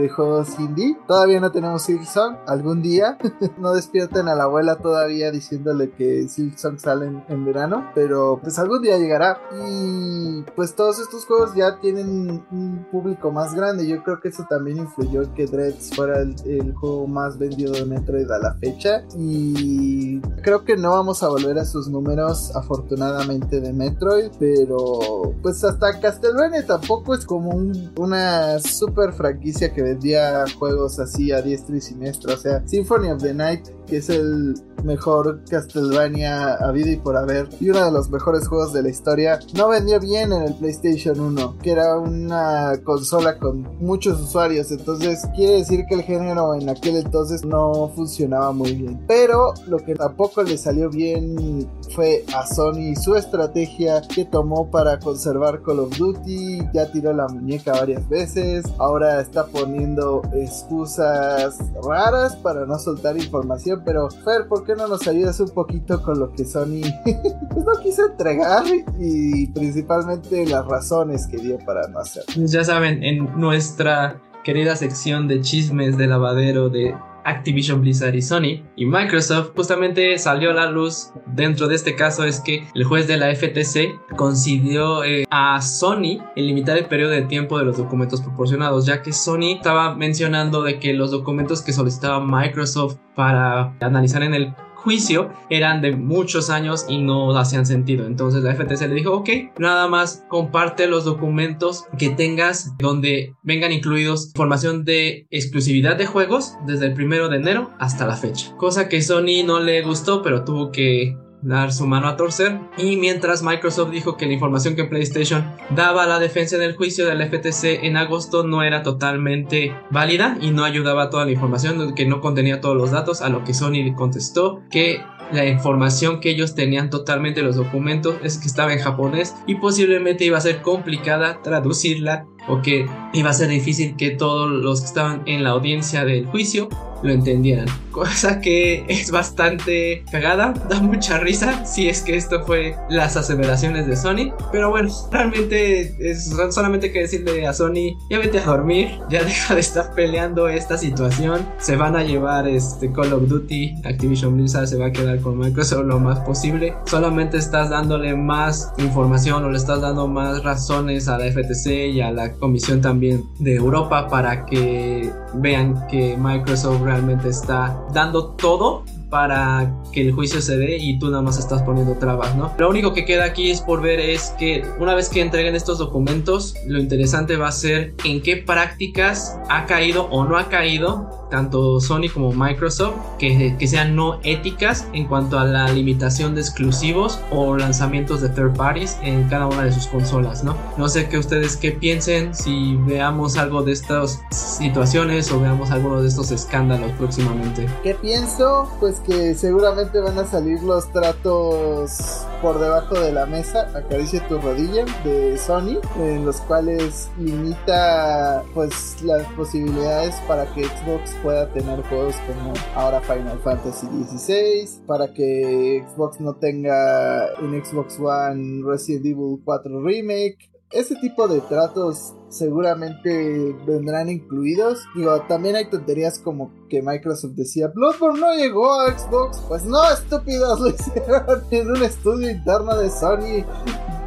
S1: juegos indie. Todavía no tenemos Silksong, algún día no despierten a la abuela todavía diciéndole que Silksong sale en, en verano, pero pues algún día llegará y pues todos estos juegos ya tienen un público más grande. Yo creo que eso también influyó en que Dreads fuera el, el juego más vendido de Metroid a la fecha y creo que no vamos a volver a sus números afortunadamente de Metroid, pero pues hasta Castlevania tampoco es como un- una super franquicia que vendía juegos así a diestra y siniestra, o sea, Symphony of the Night que es el mejor Castlevania habido y por haber y uno de los mejores juegos de la historia, no vendió bien en el PlayStation 1, que era una consola con muchos usuarios, entonces quiere decir que el género en aquel entonces no funcionaba muy bien. Pero lo que tampoco le salió bien fue a Sony su estrategia que tomó para conservar Call of Duty. Ya tiró la muñeca varias veces. Ahora está poniendo excusas raras para no soltar información. Pero Fer, ¿por qué no nos ayudas un poquito con lo que Sony pues no quiso entregar? Y principalmente las razones que dio para no hacerlo.
S5: Ya saben, en nuestra querida sección de chismes de lavadero de Activision Blizzard y Sony y Microsoft justamente salió a la luz dentro de este caso es que el juez de la FTC concedió eh, a Sony el limitar el periodo de tiempo de los documentos proporcionados ya que Sony estaba mencionando de que los documentos que solicitaba Microsoft para analizar en el juicio eran de muchos años y no hacían sentido. Entonces la FTC le dijo, ok, nada más comparte los documentos que tengas donde vengan incluidos información de exclusividad de juegos desde el primero de enero hasta la fecha. Cosa que Sony no le gustó, pero tuvo que dar su mano a torcer. Y mientras Microsoft dijo que la información que PlayStation daba a la defensa del juicio del FTC en agosto no era totalmente válida y no ayudaba a toda la información, que no contenía todos los datos, a lo que Sony contestó que la información que ellos tenían totalmente los documentos es que estaba en japonés y posiblemente iba a ser complicada traducirla o que iba a ser difícil que todos los que estaban en la audiencia del juicio lo entendieran. Cosa que es bastante cagada, da mucha risa si es que esto fue las aseveraciones de Sony. Pero bueno, realmente es solamente que decirle a Sony, ya vete a dormir, ya deja de estar peleando esta situación. Se van a llevar este Call of Duty, Activision Blizzard se va a quedar con Microsoft lo más posible. Solamente estás dándole más información o le estás dando más razones a la FTC y a la Comisión también de Europa para que vean que Microsoft realmente está dando todo para que el juicio se dé y tú nada más estás poniendo trabas, ¿no? Lo único que queda aquí es por ver es que una vez que entreguen estos documentos, lo interesante va a ser en qué prácticas ha caído o no ha caído tanto Sony como Microsoft que, que, sean no éticas en cuanto a la limitación de exclusivos o lanzamientos de third parties en cada una de sus consolas, ¿no? No sé que ustedes qué piensen si veamos algo de estas situaciones o veamos alguno de estos escándalos próximamente.
S1: ¿Qué pienso? Pues que seguramente van a salir los tratos por debajo de la mesa, acaricia tu rodilla de Sony, en los cuales limita pues las posibilidades para que Xbox pueda tener juegos como ahora Final Fantasy XVI, para que Xbox no tenga en Xbox One Resident Evil 4 Remake. Ese tipo de tratos seguramente vendrán incluidos. Digo, también hay tonterías como que Microsoft decía, Bloodborne no llegó a Xbox. Pues no, estúpidos, lo hicieron en un estudio interno de Sony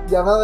S1: llamado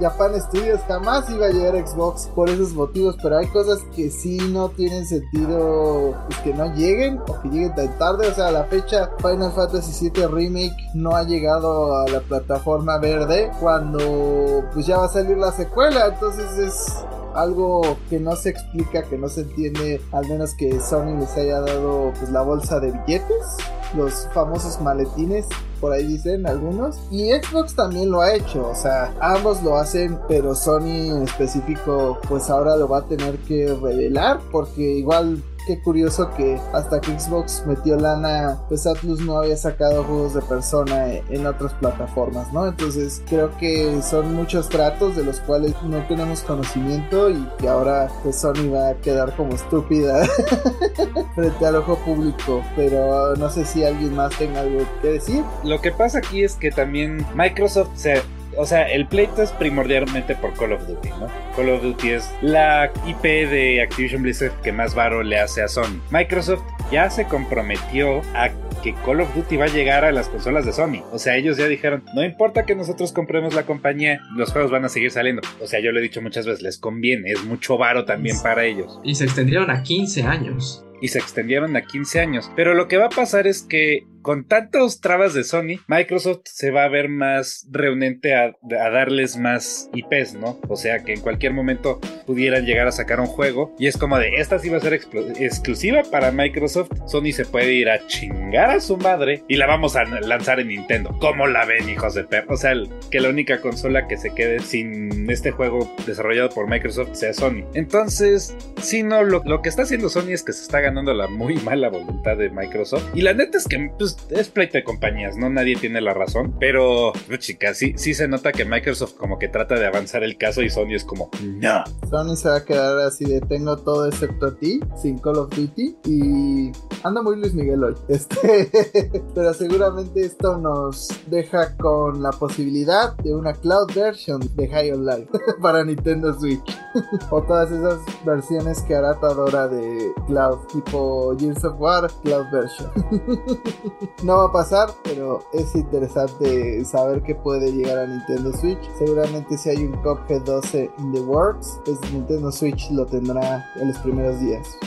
S1: Japan Studios jamás iba a llegar a Xbox por esos motivos, pero hay cosas que sí no tienen sentido pues, que no lleguen o que lleguen tan tarde. O sea, la fecha Final Fantasy VII Remake no ha llegado a la plataforma verde cuando pues ya va a salir la secuela. Entonces es algo que no se explica, que no se entiende, al menos que Sony les haya dado pues la bolsa de billetes, los famosos maletines, por ahí dicen algunos, y Xbox también lo ha hecho, o sea, ambos lo hacen, pero Sony en específico pues ahora lo va a tener que revelar porque igual qué curioso que hasta que Xbox metió lana, pues Atlus no había sacado juegos de persona en otras plataformas, ¿no? Entonces creo que son muchos tratos de los cuales no tenemos conocimiento y que ahora pues Sony va a quedar como estúpida frente al ojo público, pero no sé si alguien más tenga algo que decir.
S3: Lo que pasa aquí es que también Microsoft se o sea, el pleito es primordialmente por Call of Duty, ¿no? Call of Duty es la IP de Activision Blizzard que más varo le hace a Sony. Microsoft ya se comprometió a que Call of Duty va a llegar a las consolas de Sony. O sea, ellos ya dijeron, no importa que nosotros compremos la compañía, los juegos van a seguir saliendo. O sea, yo lo he dicho muchas veces, les conviene, es mucho varo también para ellos.
S5: Y se extendieron a 15 años
S3: y se extendieron a 15 años. Pero lo que va a pasar es que con tantos trabas de Sony, Microsoft se va a ver más reunente a, darles más IPs, ¿no? O sea que en cualquier momento pudieran llegar a sacar un juego y es como de esta sí va a ser exclusiva para Microsoft. Sony se puede ir a chingar a su madre y la vamos a lanzar en Nintendo. ¿Cómo la ven, hijos de perro? O sea, que la única consola que se quede sin este juego desarrollado por Microsoft sea Sony. Entonces, si no, lo, lo que está haciendo Sony es que se está ganando la muy mala voluntad de Microsoft. Y la neta es que, pues, es pleito de compañías, no nadie tiene la razón, pero chicas, sí, sí se nota que Microsoft como que trata de avanzar el caso y Sony es como, no.
S1: Sony se va a quedar así de tengo todo excepto a ti, sin Call of Duty y anda muy Luis Miguel hoy. Este, pero seguramente esto nos deja con la posibilidad de una cloud version de High on Life para Nintendo Switch o todas esas versiones que hará Tadora de cloud tipo Gears of War cloud version. no va a pasar, pero es interesante saber que puede llegar a Nintendo Switch. Seguramente si hay un Cuphead 12 in the works, pues Nintendo Switch lo tendrá en los primeros días.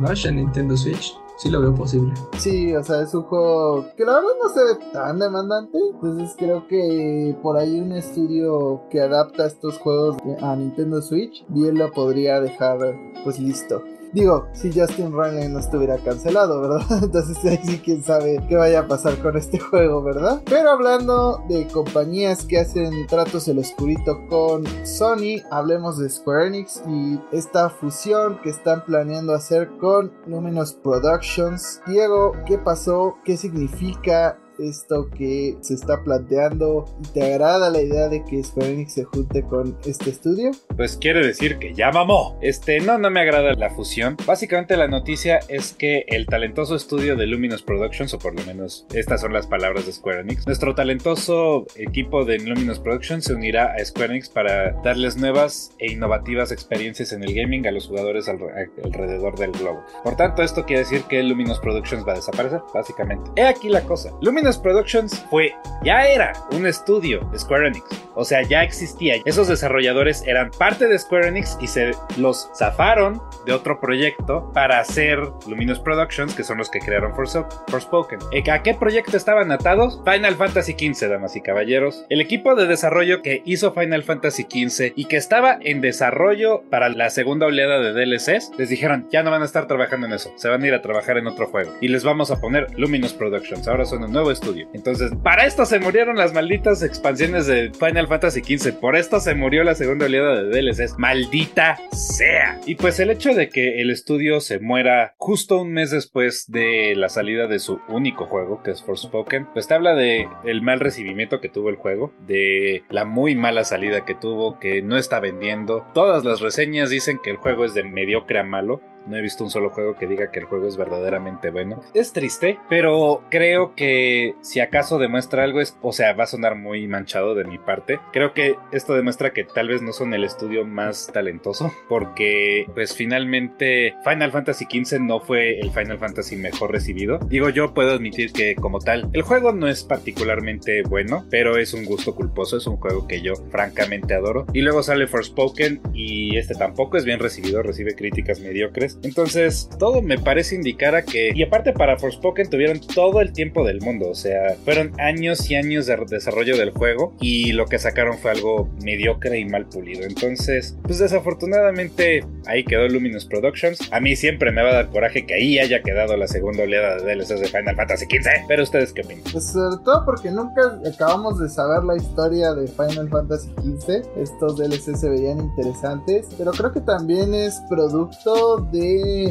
S5: Rush en Nintendo Switch? Sí lo veo posible.
S1: Sí, o sea, es un juego que la verdad no se ve tan demandante. Entonces creo que por ahí un estudio que adapta estos juegos a Nintendo Switch bien lo podría dejar pues listo. Digo, si Justin Roiland no estuviera cancelado, ¿verdad? Entonces ahí sí quién sabe qué vaya a pasar con este juego, ¿verdad? Pero hablando de compañías que hacen tratos el oscurito con Sony, hablemos de Square Enix y esta fusión que están planeando hacer con Luminous Productions. Diego, ¿qué pasó? ¿Qué significa? Esto que se está planteando te agrada la idea de que Square Enix se junte con este estudio?
S3: Pues quiere decir que ya mamó. Este, no, no me agrada la fusión. Básicamente la noticia es que el talentoso estudio de Luminous Productions, o por lo menos estas son las palabras de Square Enix, nuestro talentoso equipo de Luminous Productions se unirá a Square Enix para darles nuevas e innovativas experiencias en el gaming a los jugadores alrededor del globo. Por tanto, esto quiere decir que Luminous Productions va a desaparecer, básicamente. He aquí la cosa. Luminous Productions fue, ya era un estudio de Square Enix. O sea, ya existía. Esos desarrolladores eran parte de Square Enix y se los zafaron de otro proyecto para hacer Luminous Productions, que son los que crearon Forspoken. ¿A qué proyecto estaban atados? Final Fantasy XV, damas y caballeros. El equipo de desarrollo que hizo Final Fantasy XV y que estaba en desarrollo para la segunda oleada de DLCs, les dijeron, ya no van a estar trabajando en eso, se van a ir a trabajar en otro juego. Y les vamos a poner Luminous Productions. Ahora son un nuevo. Entonces, para esto se murieron las malditas expansiones de Final Fantasy XV. Por esto se murió la segunda oleada de DLCs. Maldita sea. Y pues el hecho de que el estudio se muera justo un mes después de la salida de su único juego, que es Forspoken, pues te habla de el mal recibimiento que tuvo el juego, de la muy mala salida que tuvo, que no está vendiendo. Todas las reseñas dicen que el juego es de mediocre a malo. No he visto un solo juego que diga que el juego es verdaderamente bueno. Es triste, pero creo que si acaso demuestra algo es, o sea, va a sonar muy manchado de mi parte. Creo que esto demuestra que tal vez no son el estudio más talentoso, porque pues finalmente Final Fantasy XV no fue el Final Fantasy mejor recibido. Digo, yo puedo admitir que como tal, el juego no es particularmente bueno, pero es un gusto culposo, es un juego que yo francamente adoro. Y luego sale Forspoken y este tampoco es bien recibido, recibe críticas mediocres entonces, todo me parece indicar a que, y aparte para Forspoken tuvieron todo el tiempo del mundo, o sea, fueron años y años de desarrollo del juego y lo que sacaron fue algo mediocre y mal pulido. Entonces, pues desafortunadamente ahí quedó Luminous Productions. A mí siempre me va a dar coraje que ahí haya quedado la segunda oleada de DLCs de Final Fantasy XV. Pero ustedes qué opinan?
S1: Pues sobre todo porque nunca acabamos de saber la historia de Final Fantasy XV. Estos DLCs se veían interesantes, pero creo que también es producto de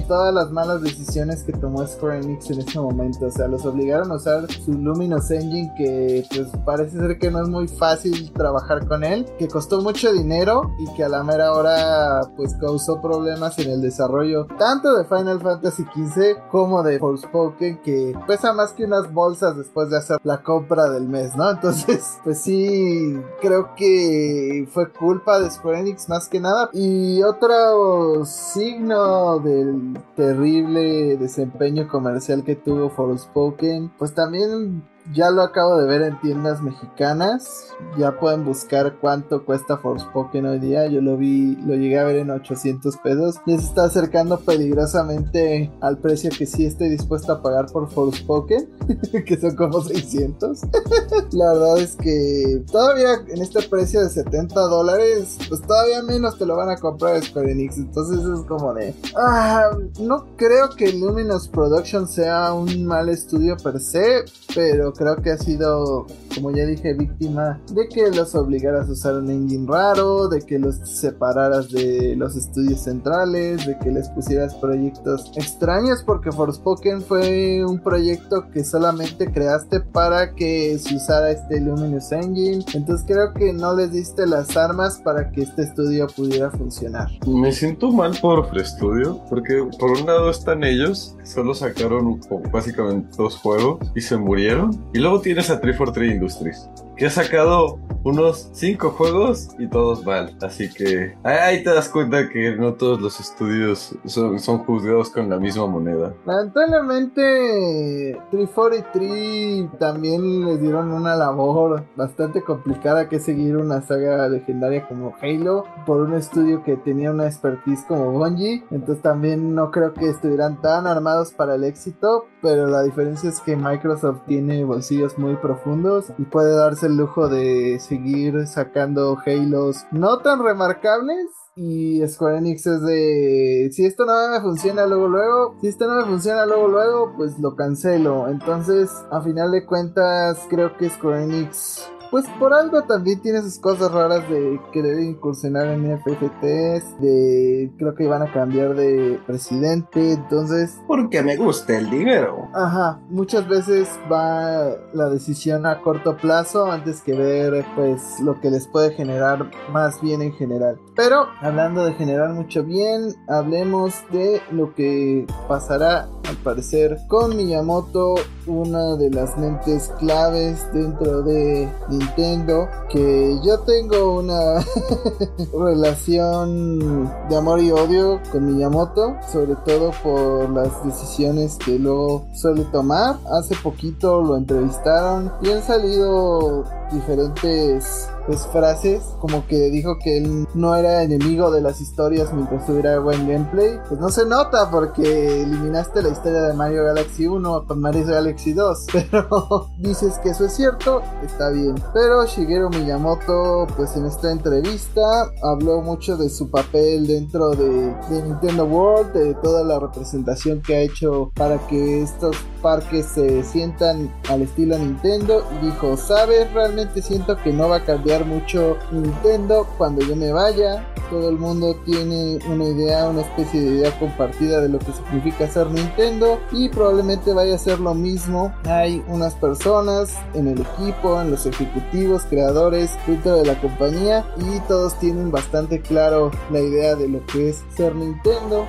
S1: todas las malas decisiones que tomó Square Enix en ese momento. O sea, los obligaron a usar su Luminous Engine que pues parece ser que no es muy fácil trabajar con él, que costó mucho dinero y que a la mera hora pues causó problemas en el desarrollo tanto de Final Fantasy XV como de Forspoken que pesa más que unas bolsas después de hacer la compra del mes, ¿no? Entonces, pues sí, creo que fue culpa de Square Enix más que nada. Y otro signo del terrible desempeño comercial que tuvo Forspoken, pues también ya lo acabo de ver en tiendas mexicanas. Ya pueden buscar cuánto cuesta Forspoken hoy día. Yo lo vi, lo llegué a ver en 800 pesos. Y se está acercando peligrosamente al precio que sí estoy dispuesto a pagar por Forspoken, que son como 600. La verdad es que todavía en este precio de 70 dólares, pues todavía menos te lo van a comprar Square Enix. Entonces es como de, ah, no creo que Luminous Production sea un mal estudio per se, pero creo que ha sido, como ya dije, víctima de que los obligaras a usar un engine raro, de que los separaras de los estudios centrales, de que les pusieras proyectos extraños, porque Forspoken fue un proyecto que solamente creaste para que se usara este Luminous Engine. Entonces creo que no les diste las armas para que este estudio pudiera funcionar.
S4: Me siento mal por Studio, porque por un lado están ellos, solo sacaron básicamente dos juegos y se murieron. Y luego tienes a 343 Industries, que ha sacado unos 5 juegos y todos mal. Así que ahí te das cuenta que no todos los estudios son, son juzgados con la misma moneda.
S1: Lamentablemente, 343 también les dieron una labor bastante complicada que seguir una saga legendaria como Halo por un estudio que tenía una expertise como Bungie. Entonces también no creo que estuvieran tan armados para el éxito, pero la diferencia es que Microsoft tiene bolsillos muy profundos y puede darse el lujo de seguir sacando Halos no tan remarcables y Square Enix es de si esto no me funciona luego luego, si esto no me funciona luego luego, pues lo cancelo. Entonces, a final de cuentas, creo que Square Enix pues por algo también tiene sus cosas raras de querer incursionar en FFTs, de creo que iban a cambiar de presidente, entonces...
S4: Porque me gusta el dinero.
S1: Ajá, muchas veces va la decisión a corto plazo antes que ver pues lo que les puede generar más bien en general. Pero hablando de generar mucho bien, hablemos de lo que pasará al parecer con Miyamoto, una de las mentes claves dentro de Nintendo, que yo tengo una relación de amor y odio con Miyamoto, sobre todo por las decisiones que luego suele tomar. Hace poquito lo entrevistaron y han salido diferentes pues, frases como que dijo que él no era enemigo de las historias mientras tuviera buen gameplay pues no se nota porque eliminaste la historia de Mario Galaxy 1 con Mario Galaxy 2 pero dices que eso es cierto está bien. Pero Shigeru Miyamoto pues en esta entrevista habló mucho de su papel dentro de, de Nintendo World de toda la representación que ha hecho para que estos parques se sientan al estilo Nintendo y dijo sabes realmente siento que no va a cambiar mucho Nintendo cuando yo me vaya. Todo el mundo tiene una idea, una especie de idea compartida de lo que significa ser Nintendo y probablemente vaya a ser lo mismo. Hay unas personas en el equipo, en los ejecutivos, creadores dentro de la compañía y todos tienen bastante claro la idea de lo que es ser Nintendo.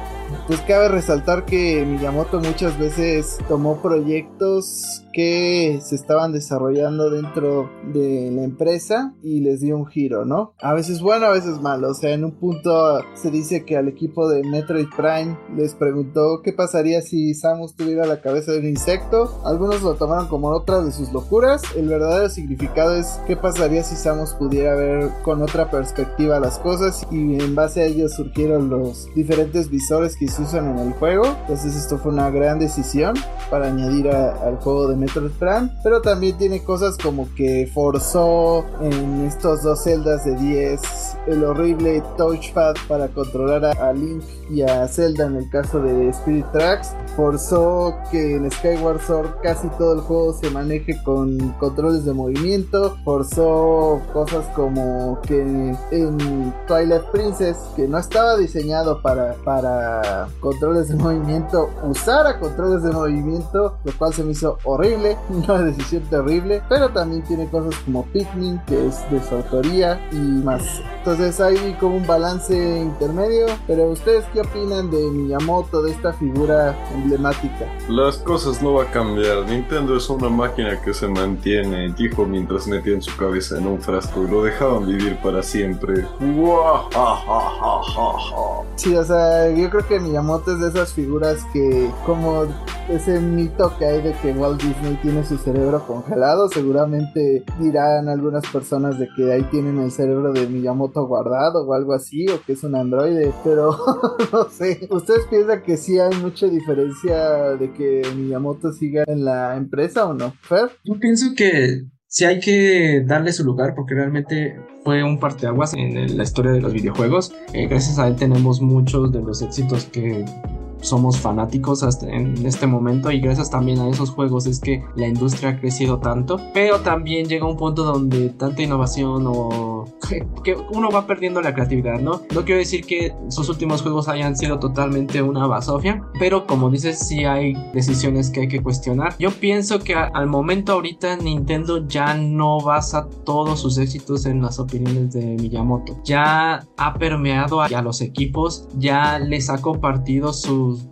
S1: Pues cabe resaltar que Miyamoto muchas veces tomó proyectos que se estaban desarrollando dentro de la empresa y les dio un giro, ¿no? A veces bueno, a veces malo. O sea, en un punto se dice que al equipo de Metroid Prime les preguntó qué pasaría si Samus tuviera la cabeza de un insecto. Algunos lo tomaron como otra de sus locuras. El verdadero significado es qué pasaría si Samus pudiera ver con otra perspectiva las cosas y en base a ello surgieron los diferentes visores que se usan en el juego. Entonces esto fue una gran decisión para añadir al juego de Metroid Prime. Pero también tiene cosas como que forzó en estos dos celdas de 10 el horrible touchpad para controlar a, Link y a Zelda en el caso de Spirit Tracks. Forzó que en Skyward Sword casi todo el juego se maneje con controles de movimiento. Forzó cosas como que en Twilight Princess, que no estaba diseñado para, para controles de movimiento, usara controles de movimiento, lo cual se me hizo horrible, una decisión terrible. Pero también tiene cosas como Pikmin, que es de su autoría y más. Entonces hay como un balance intermedio. Pero ustedes qué opinan de Miyamoto, de esta figura emblemática?
S4: Las cosas no va a cambiar. Nintendo es una máquina que se mantiene, dijo mientras metían su cabeza en un frasco y lo dejaban vivir para siempre.
S1: Sí, o sea, yo creo que Miyamoto es de esas figuras que como ese mito que hay de que Walt Disney tiene su cerebro congelado, seguramente dirán algunas personas de que ahí tienen el cerebro de Miyamoto guardado o algo así, o que es un androide, pero no sé. ¿Ustedes piensan que sí hay mucha diferencia de que Miyamoto siga en la empresa o no? ¿Fer?
S5: Yo pienso que sí hay que darle su lugar porque realmente fue un parteaguas en la historia de los videojuegos. Eh, gracias a él tenemos muchos de los éxitos que somos fanáticos hasta en este momento y gracias también a esos juegos es que la industria ha crecido tanto, pero también llega un punto donde tanta innovación o que uno va perdiendo la creatividad, ¿no? No quiero decir que sus últimos juegos hayan sido totalmente una basofia, pero como dices, sí hay decisiones que hay que cuestionar. Yo pienso que al momento ahorita Nintendo ya no basa todos sus éxitos en las opiniones de Miyamoto. Ya ha permeado a los equipos, ya les ha compartido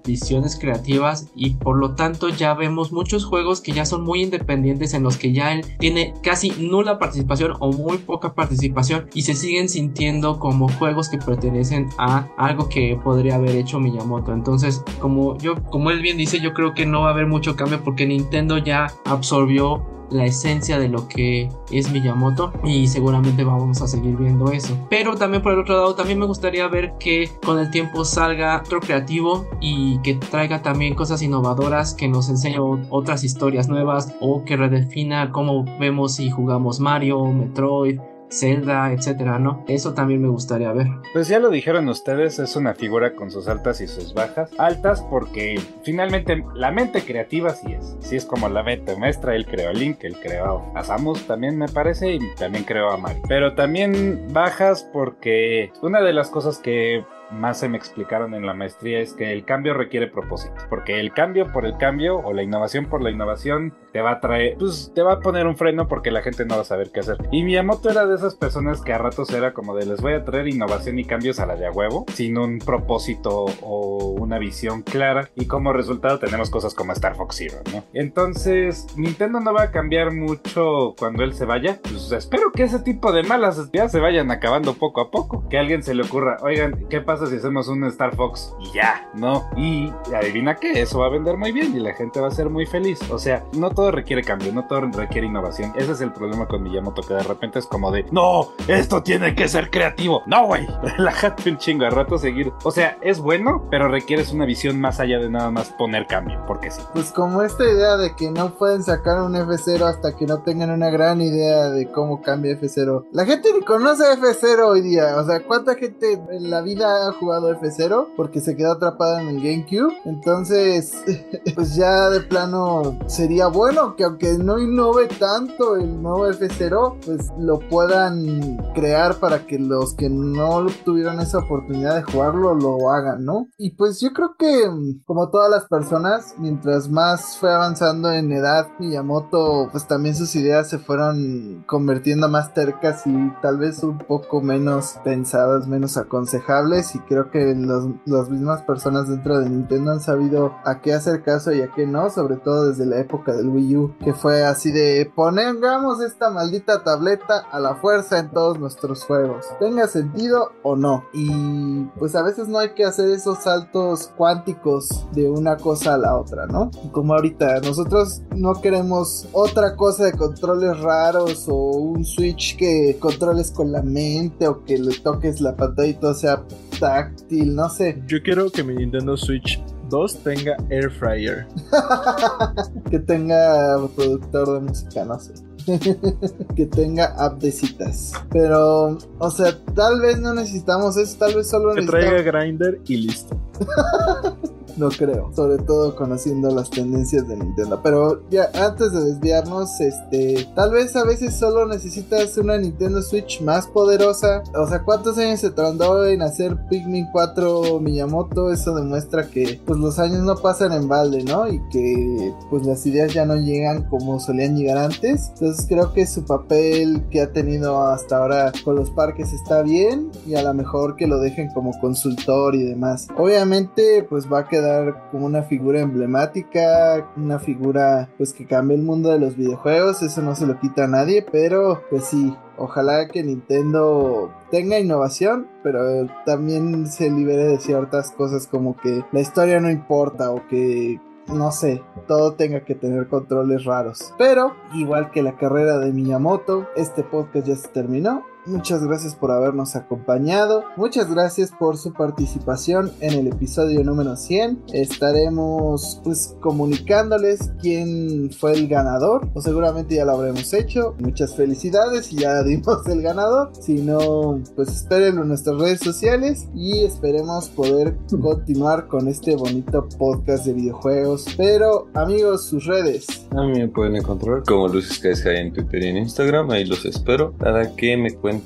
S5: visiones creativas y por lo tanto ya vemos muchos juegos que ya son muy independientes en los que ya él tiene casi nula participación o muy poca participación y se siguen sintiendo como juegos que pertenecen a algo que podría haber hecho Miyamoto. Entonces, como yo como él bien dice, yo creo que no va a haber mucho cambio porque Nintendo ya absorbió la esencia de lo que es Miyamoto y seguramente vamos a seguir viendo eso. Pero también por el otro lado, también me gustaría ver que con el tiempo salga otro creativo y que traiga también cosas innovadoras que nos enseñe otras historias nuevas o que redefina cómo vemos y jugamos Mario, Metroid Zelda, etcétera, ¿no? Eso también me gustaría ver.
S3: Pues ya lo dijeron ustedes, es una figura con sus altas y sus bajas. Altas porque finalmente la mente creativa sí es. Sí es como la mente maestra, él creó a Link, él creó a Samus también me parece y también creó a Mario. Pero también bajas porque una de las cosas que más se me explicaron en la maestría es que el cambio requiere propósito, porque el cambio por el cambio o la innovación por la innovación te va a traer, pues te va a poner un freno porque la gente no va a saber qué hacer. Y Miyamoto era de esas personas que a ratos era como de les voy a traer innovación y cambios a la de a huevo, sin un propósito o una visión clara y como resultado tenemos cosas como Star Fox Zero, ¿no? Entonces, Nintendo no va a cambiar mucho cuando él se vaya. Pues espero que ese tipo de malas ya se vayan acabando poco a poco. Que a alguien se le ocurra, oigan, ¿qué pasa si hacemos un Star Fox? Y ya, ¿no? Y adivina qué, eso va a vender muy bien y la gente va a ser muy feliz. O sea, no todo requiere cambio, no todo requiere innovación. Ese es el problema con Miyamoto, que de repente es como de, no, esto tiene que ser creativo. No, güey, relájate un chingo a rato seguir. O sea, es bueno, pero requieres una visión más allá de nada más poner cambio, porque sí.
S1: Pues como esta idea de que no pueden sacar un F0 hasta que no tengan una gran idea de cómo cambia F0. La gente ni conoce F0 hoy día. O sea, ¿cuánta gente en la vida ha jugado F0? Porque se quedó atrapada en el GameCube. Entonces, pues ya de plano sería bueno que aunque no innove tanto el nuevo F0, pues lo puedan crear para que los que no tuvieron esa oportunidad de jugarlo lo hagan, ¿no? Y pues yo creo que como todas las personas, mientras más fue avanzando en edad Miyamoto, pues también sus ideas se fueron convirtiendo más tercas y tal vez un poco menos pensadas, menos aconsejables y creo que los, las mismas personas dentro de Nintendo han sabido a qué hacer caso y a qué no, sobre todo desde la época del Wii U, que fue así de pongamos esta maldita tableta a la fuerza en todos nuestros juegos, tenga sentido o no. Y pues a veces no hay que hacer esos saltos cuánticos de una cosa a la otra, ¿no? Como ahorita nosotros no queremos otra cosa de controles raros o un switch que controles con la mente o que le toques la pantalla y todo sea táctil, no sé.
S2: Yo quiero que mi Nintendo Switch 2 tenga air fryer.
S1: que tenga productor de música, no sé. que tenga app de citas. Pero, o sea, tal vez no necesitamos eso, tal vez solo
S2: que traiga grinder y listo.
S1: no creo, sobre todo conociendo las tendencias de Nintendo. Pero ya antes de desviarnos, este, tal vez a veces solo necesitas una Nintendo Switch más poderosa. O sea, ¿cuántos años se tardó en hacer Pikmin 4 Miyamoto? Eso demuestra que pues los años no pasan en balde, ¿no? Y que pues las ideas ya no llegan como solían llegar antes. Entonces creo que su papel que ha tenido hasta ahora con los parques está bien y a lo mejor que lo dejen como consultor y demás. Obviamente pues va a quedar como una figura emblemática, una figura pues que cambie el mundo de los videojuegos, eso no se lo quita a nadie, pero pues sí, ojalá que Nintendo tenga innovación, pero también se libere de ciertas cosas como que la historia no importa o que no sé, todo tenga que tener controles raros. Pero, igual que la carrera de Miyamoto, este podcast ya se terminó muchas gracias por habernos acompañado. Muchas gracias por su participación en el episodio número 100. Estaremos pues comunicándoles quién fue el ganador, o seguramente ya lo habremos hecho. Muchas felicidades y ya dimos el ganador. Si no, pues espérenlo en nuestras redes sociales y esperemos poder continuar con este bonito podcast de videojuegos. Pero amigos, sus redes.
S4: A mí me pueden encontrar como Lucis KSK en Twitter y en Instagram. Ahí los espero para que me cuenten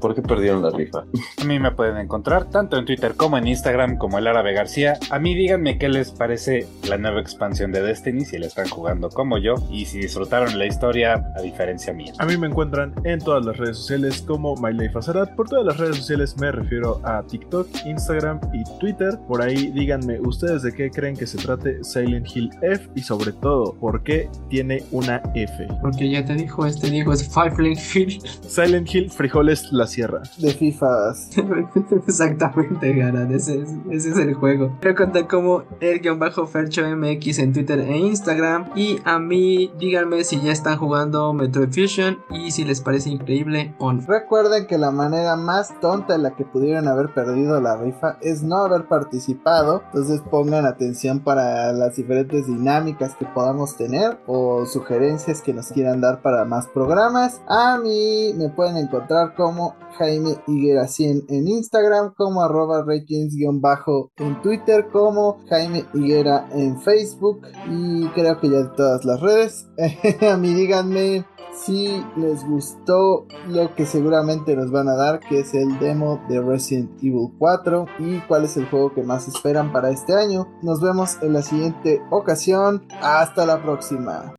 S4: por qué perdieron la rifa.
S3: A mí me pueden encontrar tanto en Twitter como en Instagram como el Árabe García. A mí díganme qué les parece la nueva expansión de Destiny, si la están jugando como yo y si disfrutaron la historia a diferencia mía.
S2: A mí me encuentran en todas las redes sociales como MyLifeAzarat. Por todas las redes sociales me refiero a TikTok, Instagram y Twitter. Por ahí díganme ustedes de qué creen que se trate Silent Hill F y sobre todo por qué tiene una F.
S5: Porque ya te dijo, este Diego es Five Hill.
S2: Silent Hill Frijoles La Sierra.
S1: De FIFAs.
S5: Exactamente, Garan, ese, es- ese es el juego. Quiero contar como el guion bajo Fercho MX en Twitter e Instagram. Y a mí, díganme si ya están jugando Metroid Fusion y si les parece increíble o no.
S1: Recuerden que la manera más tonta en la que pudieron haber perdido la rifa es no haber participado. Entonces pongan atención para las diferentes dinámicas que podamos tener o sugerencias que nos quieran dar para más programas. A mí me pueden encontrar como Jaime Higuera 100 en Instagram, como arroba bajo en Twitter, como Jaime Higuera en Facebook y creo que ya de todas las redes. a mí díganme si les gustó lo que seguramente nos van a dar, que es el demo de Resident Evil 4 y cuál es el juego que más esperan para este año. Nos vemos en la siguiente ocasión. Hasta la próxima.